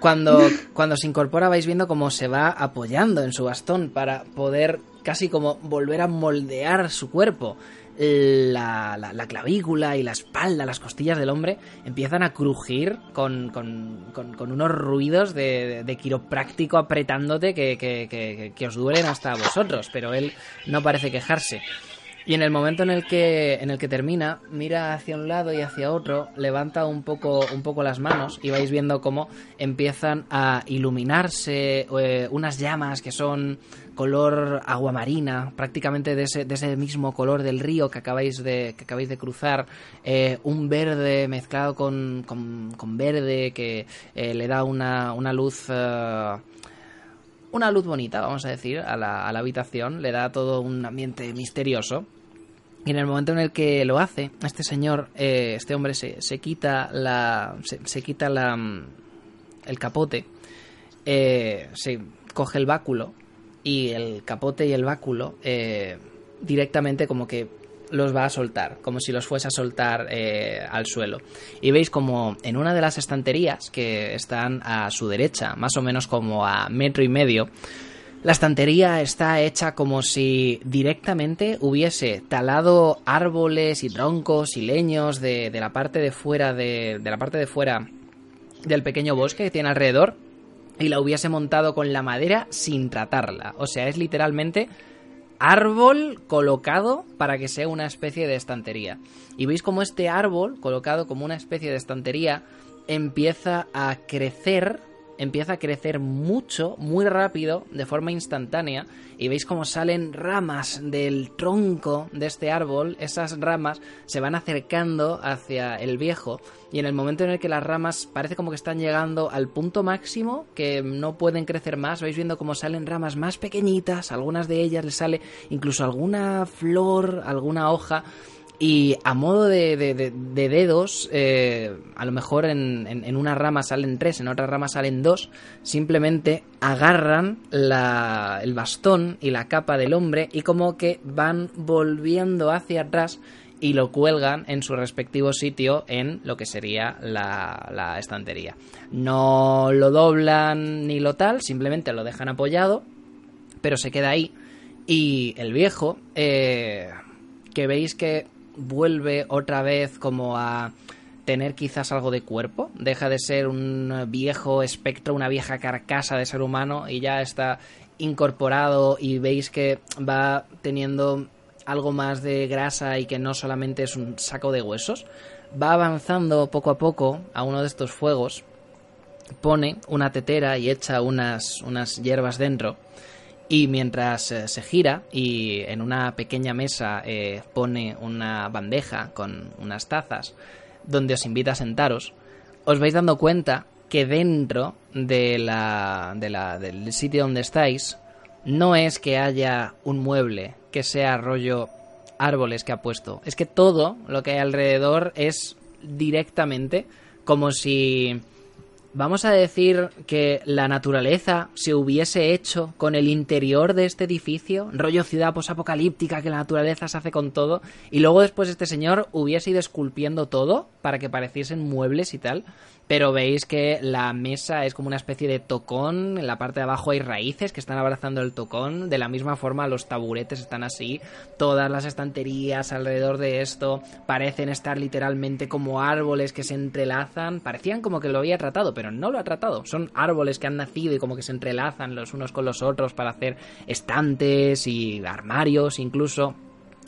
Cuando, cuando se incorpora vais viendo cómo se va apoyando en su bastón para poder casi como volver a moldear su cuerpo. La, la- la clavícula y la espalda, las costillas del hombre empiezan a crujir con, con- con- unos ruidos de, de- de quiropráctico apretándote que, que- que- que os duelen hasta a vosotros, pero él no parece quejarse. Y en el momento en el que en el que termina, mira hacia un lado y hacia otro, levanta un poco un poco las manos y vais viendo cómo empiezan a iluminarse eh, unas llamas que son color aguamarina, prácticamente de ese, de ese mismo color del río que acabáis de, que acabáis de cruzar, eh, un verde mezclado con, con, con verde que eh, le da una, una luz... eh, una luz bonita, vamos a decir, a la, a la habitación, le da todo un ambiente misterioso. Y en el momento en el que lo hace, este señor, eh, este hombre se, se quita la. se, se quita la. el capote. eh, se coge el báculo. Y el capote y el báculo. eh, directamente como que los va a soltar. Como si los fuese a soltar eh, al suelo. Y veis como en una de las estanterías que están a su derecha, más o menos como a metro y medio. La estantería está hecha como si directamente hubiese talado árboles y troncos y leños de, de la parte de fuera de, de la parte de fuera del pequeño bosque que tiene alrededor y la hubiese montado con la madera sin tratarla. O sea, es literalmente árbol colocado para que sea una especie de estantería. Y veis como este árbol, colocado como una especie de estantería, empieza a crecer, empieza a crecer mucho, muy rápido, de forma instantánea, y veis como salen ramas del tronco de este árbol, esas ramas se van acercando hacia el viejo, y en el momento en el que las ramas parece como que están llegando al punto máximo, que no pueden crecer más, vais viendo como salen ramas más pequeñitas, algunas de ellas les sale incluso alguna flor, alguna hoja, y a modo de, de- de- de dedos, eh, a lo mejor en, una rama salen tres, en otra rama salen dos, simplemente agarran el bastón y la capa del hombre y como que van volviendo hacia atrás y lo cuelgan en su respectivo sitio en lo que sería la, la estantería. No lo doblan ni lo tal, simplemente lo dejan apoyado, pero se queda ahí. Y el viejo, eh, que veis que vuelve otra vez como a tener quizás algo de cuerpo, deja de ser un viejo espectro, una vieja carcasa de ser humano y ya está incorporado y veis que va teniendo algo más de grasa y que no solamente es un saco de huesos, va avanzando poco a poco a uno de estos fuegos, pone una tetera y echa unas, unas hierbas dentro y mientras eh, se gira y en una pequeña mesa eh, pone una bandeja con unas tazas donde os invita a sentaros, os vais dando cuenta que dentro de la, de la- del sitio donde estáis no es que haya un mueble que sea rollo árboles que ha puesto, es que todo lo que hay alrededor es directamente como si Vamos a decir que la naturaleza se hubiese hecho con el interior de este edificio, rollo ciudad posapocalíptica que la naturaleza se hace con todo, y luego después este señor hubiese ido esculpiendo todo para que pareciesen muebles y tal, pero veis que la mesa es como una especie de tocón, en la parte de abajo hay raíces que están abrazando el tocón, de la misma forma los taburetes están así, todas las estanterías alrededor de esto parecen estar literalmente como árboles que se entrelazan, parecían como que lo había tratado, pero no lo ha tratado, son árboles que han nacido y como que se entrelazan los unos con los otros para hacer estantes y armarios incluso.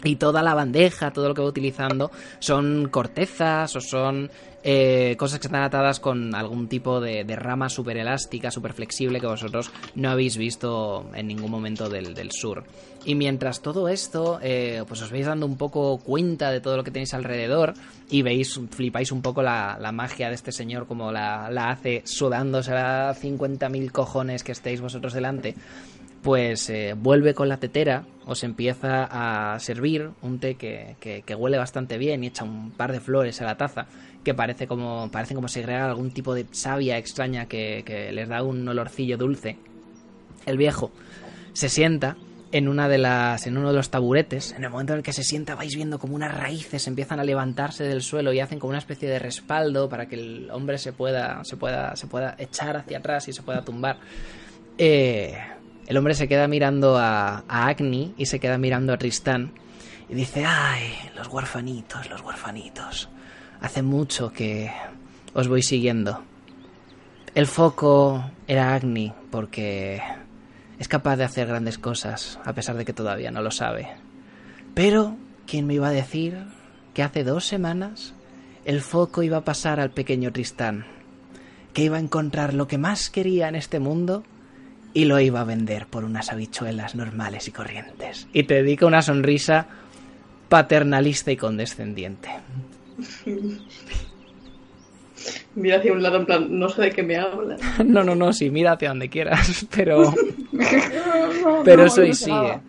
Y toda la bandeja, todo lo que va utilizando, son cortezas o son eh, cosas que están atadas con algún tipo de, rama súper elástica, súper flexible que vosotros no habéis visto en ningún momento del sur. Y mientras todo esto, eh, pues os vais dando un poco cuenta de todo lo que tenéis alrededor y veis, flipáis un poco la, la magia de este señor como la, la hace sudándose a 50.000 cojones que estéis vosotros delante pues eh, vuelve con la tetera, os empieza a servir un té que, que- huele bastante bien y echa un par de flores a la taza, que parece como, parecen como segregar algún tipo de savia extraña que, que les da un olorcillo dulce. El viejo se sienta en una de las en uno de los taburetes en el momento en el que se sienta vais viendo como unas raíces empiezan a levantarse del suelo y hacen como una especie de respaldo para que el hombre se pueda se pueda se pueda echar hacia atrás y se pueda tumbar eh, el hombre se queda mirando a, a Agni y se queda mirando a Tristán y dice, ay, los huerfanitos, los huerfanitos. Hace mucho que os voy siguiendo. El foco era Agni porque es capaz de hacer grandes cosas a pesar de que todavía no lo sabe. Pero ¿quién me iba a decir que hace dos semanas el foco iba a pasar al pequeño Tristán? Que iba a encontrar lo que más quería en este mundo y lo iba a vender por unas habichuelas normales y corrientes. Y te dedica una sonrisa paternalista y condescendiente. Mira hacia un lado en plan, no sé de qué me hablas. No, no, no, sí, mira hacia donde quieras, pero... pero soy sí. eh.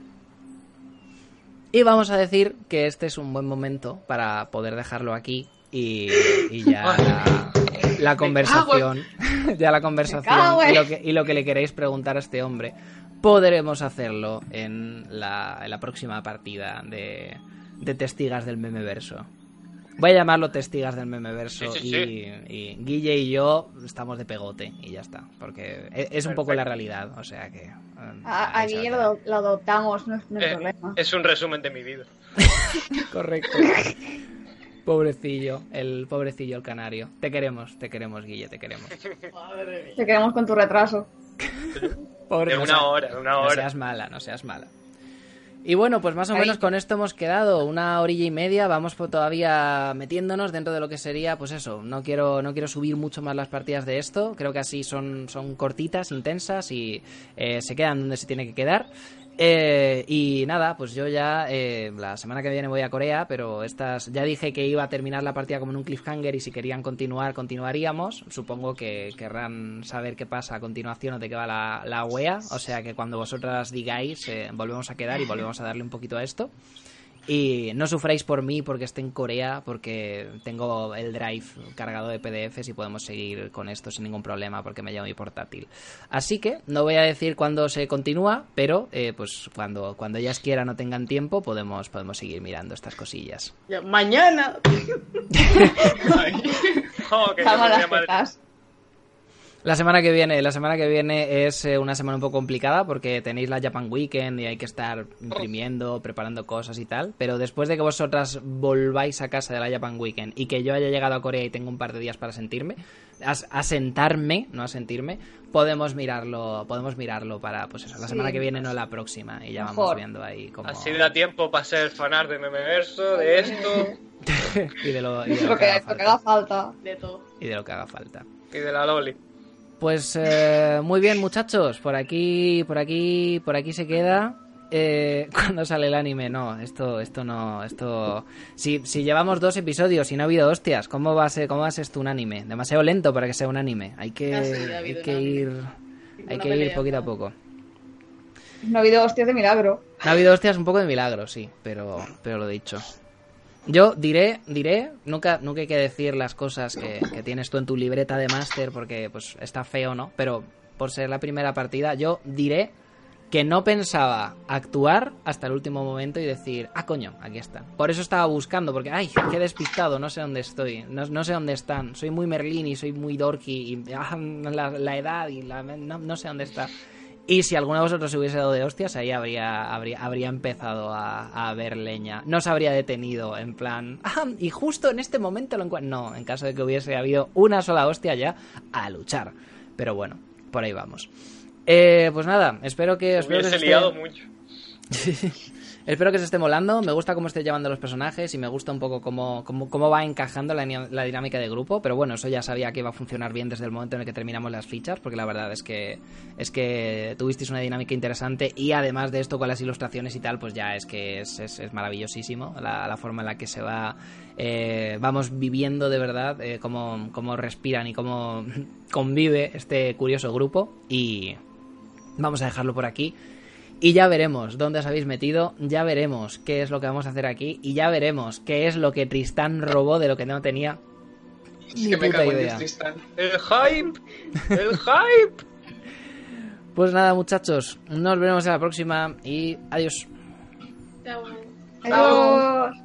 Y vamos a decir que este es un buen momento para poder dejarlo aquí y, y ya la, la conversación, ya la conversación y lo, que, y lo que le queréis preguntar a este hombre, podremos hacerlo en la, en la próxima partida de, de Testigas del Memeverso. Voy a llamarlo Testigas del Memeverso Sí, sí, y, sí. y Guille y yo estamos de pegote y ya está, porque es, es un poco la realidad, o sea que... eh, A- a lo, lo adoptamos, no, es- no hay Eh, problema. es un resumen de mi vida. Correcto. Pobrecillo, el pobrecillo el canario. Te queremos, te queremos, Guille, te queremos. Madre mía. Te quedamos con tu retraso. Pobre, De no una sea- hora, de una No hora. seas mala, no seas mala. Y bueno, pues más o menos con esto hemos quedado una orilla y media. Vamos por todavía metiéndonos dentro de lo que sería, pues eso. No quiero, no quiero subir mucho más las partidas de esto. Creo que así son, son cortitas, intensas y eh, se quedan donde se tiene que quedar. Eh, y nada, pues yo ya eh, la semana que viene voy a Corea, pero estas ya dije que iba a terminar la partida como en un cliffhanger y si querían continuar, continuaríamos. Supongo que querrán saber qué pasa a continuación o de qué va la, la wea. O sea que cuando vosotras digáis, eh, volvemos a quedar y volvemos a darle un poquito a esto. Y no sufráis por mí porque esté en Corea, porque tengo el drive cargado de PDFs y podemos seguir con esto sin ningún problema porque me llevo mi portátil. Así que no voy a decir cuándo se continúa, pero eh, pues cuando, cuando ellas quieran o tengan tiempo podemos, podemos seguir mirando estas cosillas. Ya, mañana. Que yo. La semana que viene, la semana que viene es eh, una semana un poco complicada porque tenéis la Japan Weekend y hay que estar imprimiendo, preparando cosas y tal. Pero después de que vosotras volváis a casa de la Japan Weekend y que yo haya llegado a Corea y tengo un par de días para sentirme, a, sentarme, no a sentirme, podemos mirarlo, podemos mirarlo para, pues eso, la Sí, semana que viene, no la próxima. Y ya vamos viendo ahí cómo... Así da tiempo para ser fanar de Memeverso, de esto y de lo, y de lo Lo que que, haga que haga falta. De todo. Y de lo que haga falta. y de la Loli. Pues eh, muy bien, muchachos. Por aquí, por aquí, por aquí se queda. Eh, cuando sale el anime, no, esto, esto no, esto. Si, si llevamos dos episodios y no ha habido hostias, ¿cómo va a ser, cómo va a ser esto un anime? Demasiado lento para que sea un anime. Hay que, Ah, sí, ha hay que ir, hay una que ir poquito a poco. No ha habido hostias de milagro. Ha habido hostias un poco de milagro, sí, pero, pero lo dicho. Yo diré, diré, nunca, nunca hay que decir las cosas que, tienes tú en tu libreta de máster porque pues está feo, ¿no? Pero por ser la primera partida, yo diré que no pensaba actuar hasta el último momento y decir, ah, coño, aquí está. Por eso estaba buscando, porque, ay, qué despistado, no sé dónde estoy, no, no sé dónde están. Soy muy Merlín y soy muy Dorky y ah, la, la edad y la, no, no sé dónde está. Y si alguno de vosotros se hubiese dado de hostias, ahí habría, habría, habría empezado a, a ver leña. No se habría detenido, en plan, ah, y justo en este momento lo encuentro. No, en caso de que hubiese habido una sola hostia ya, a luchar. Pero bueno, por ahí vamos. Eh, pues nada, espero que... Que Hubiese se esté- liado mucho. Espero que se esté molando. Me gusta cómo esté llevando los personajes y me gusta un poco cómo, cómo, cómo va encajando la, la dinámica de grupo. Pero bueno, eso ya sabía que iba a funcionar bien desde el momento en el que terminamos las fichas, porque la verdad es que es que tuvisteis una dinámica interesante y además de esto con las ilustraciones y tal, pues ya es que es, es, es maravillosísimo la, la forma en la que se va eh, vamos viviendo de verdad eh, cómo, cómo respiran y cómo convive este curioso grupo y vamos a dejarlo por aquí. Y ya veremos dónde os habéis metido, ya veremos qué es lo que vamos a hacer aquí y ya veremos qué es lo que Tristán robó de lo que no tenía ni que me puta cago idea. Tristán. El hype, el hype. Pues nada, muchachos, nos veremos en la próxima y adiós. Chao. Adiós.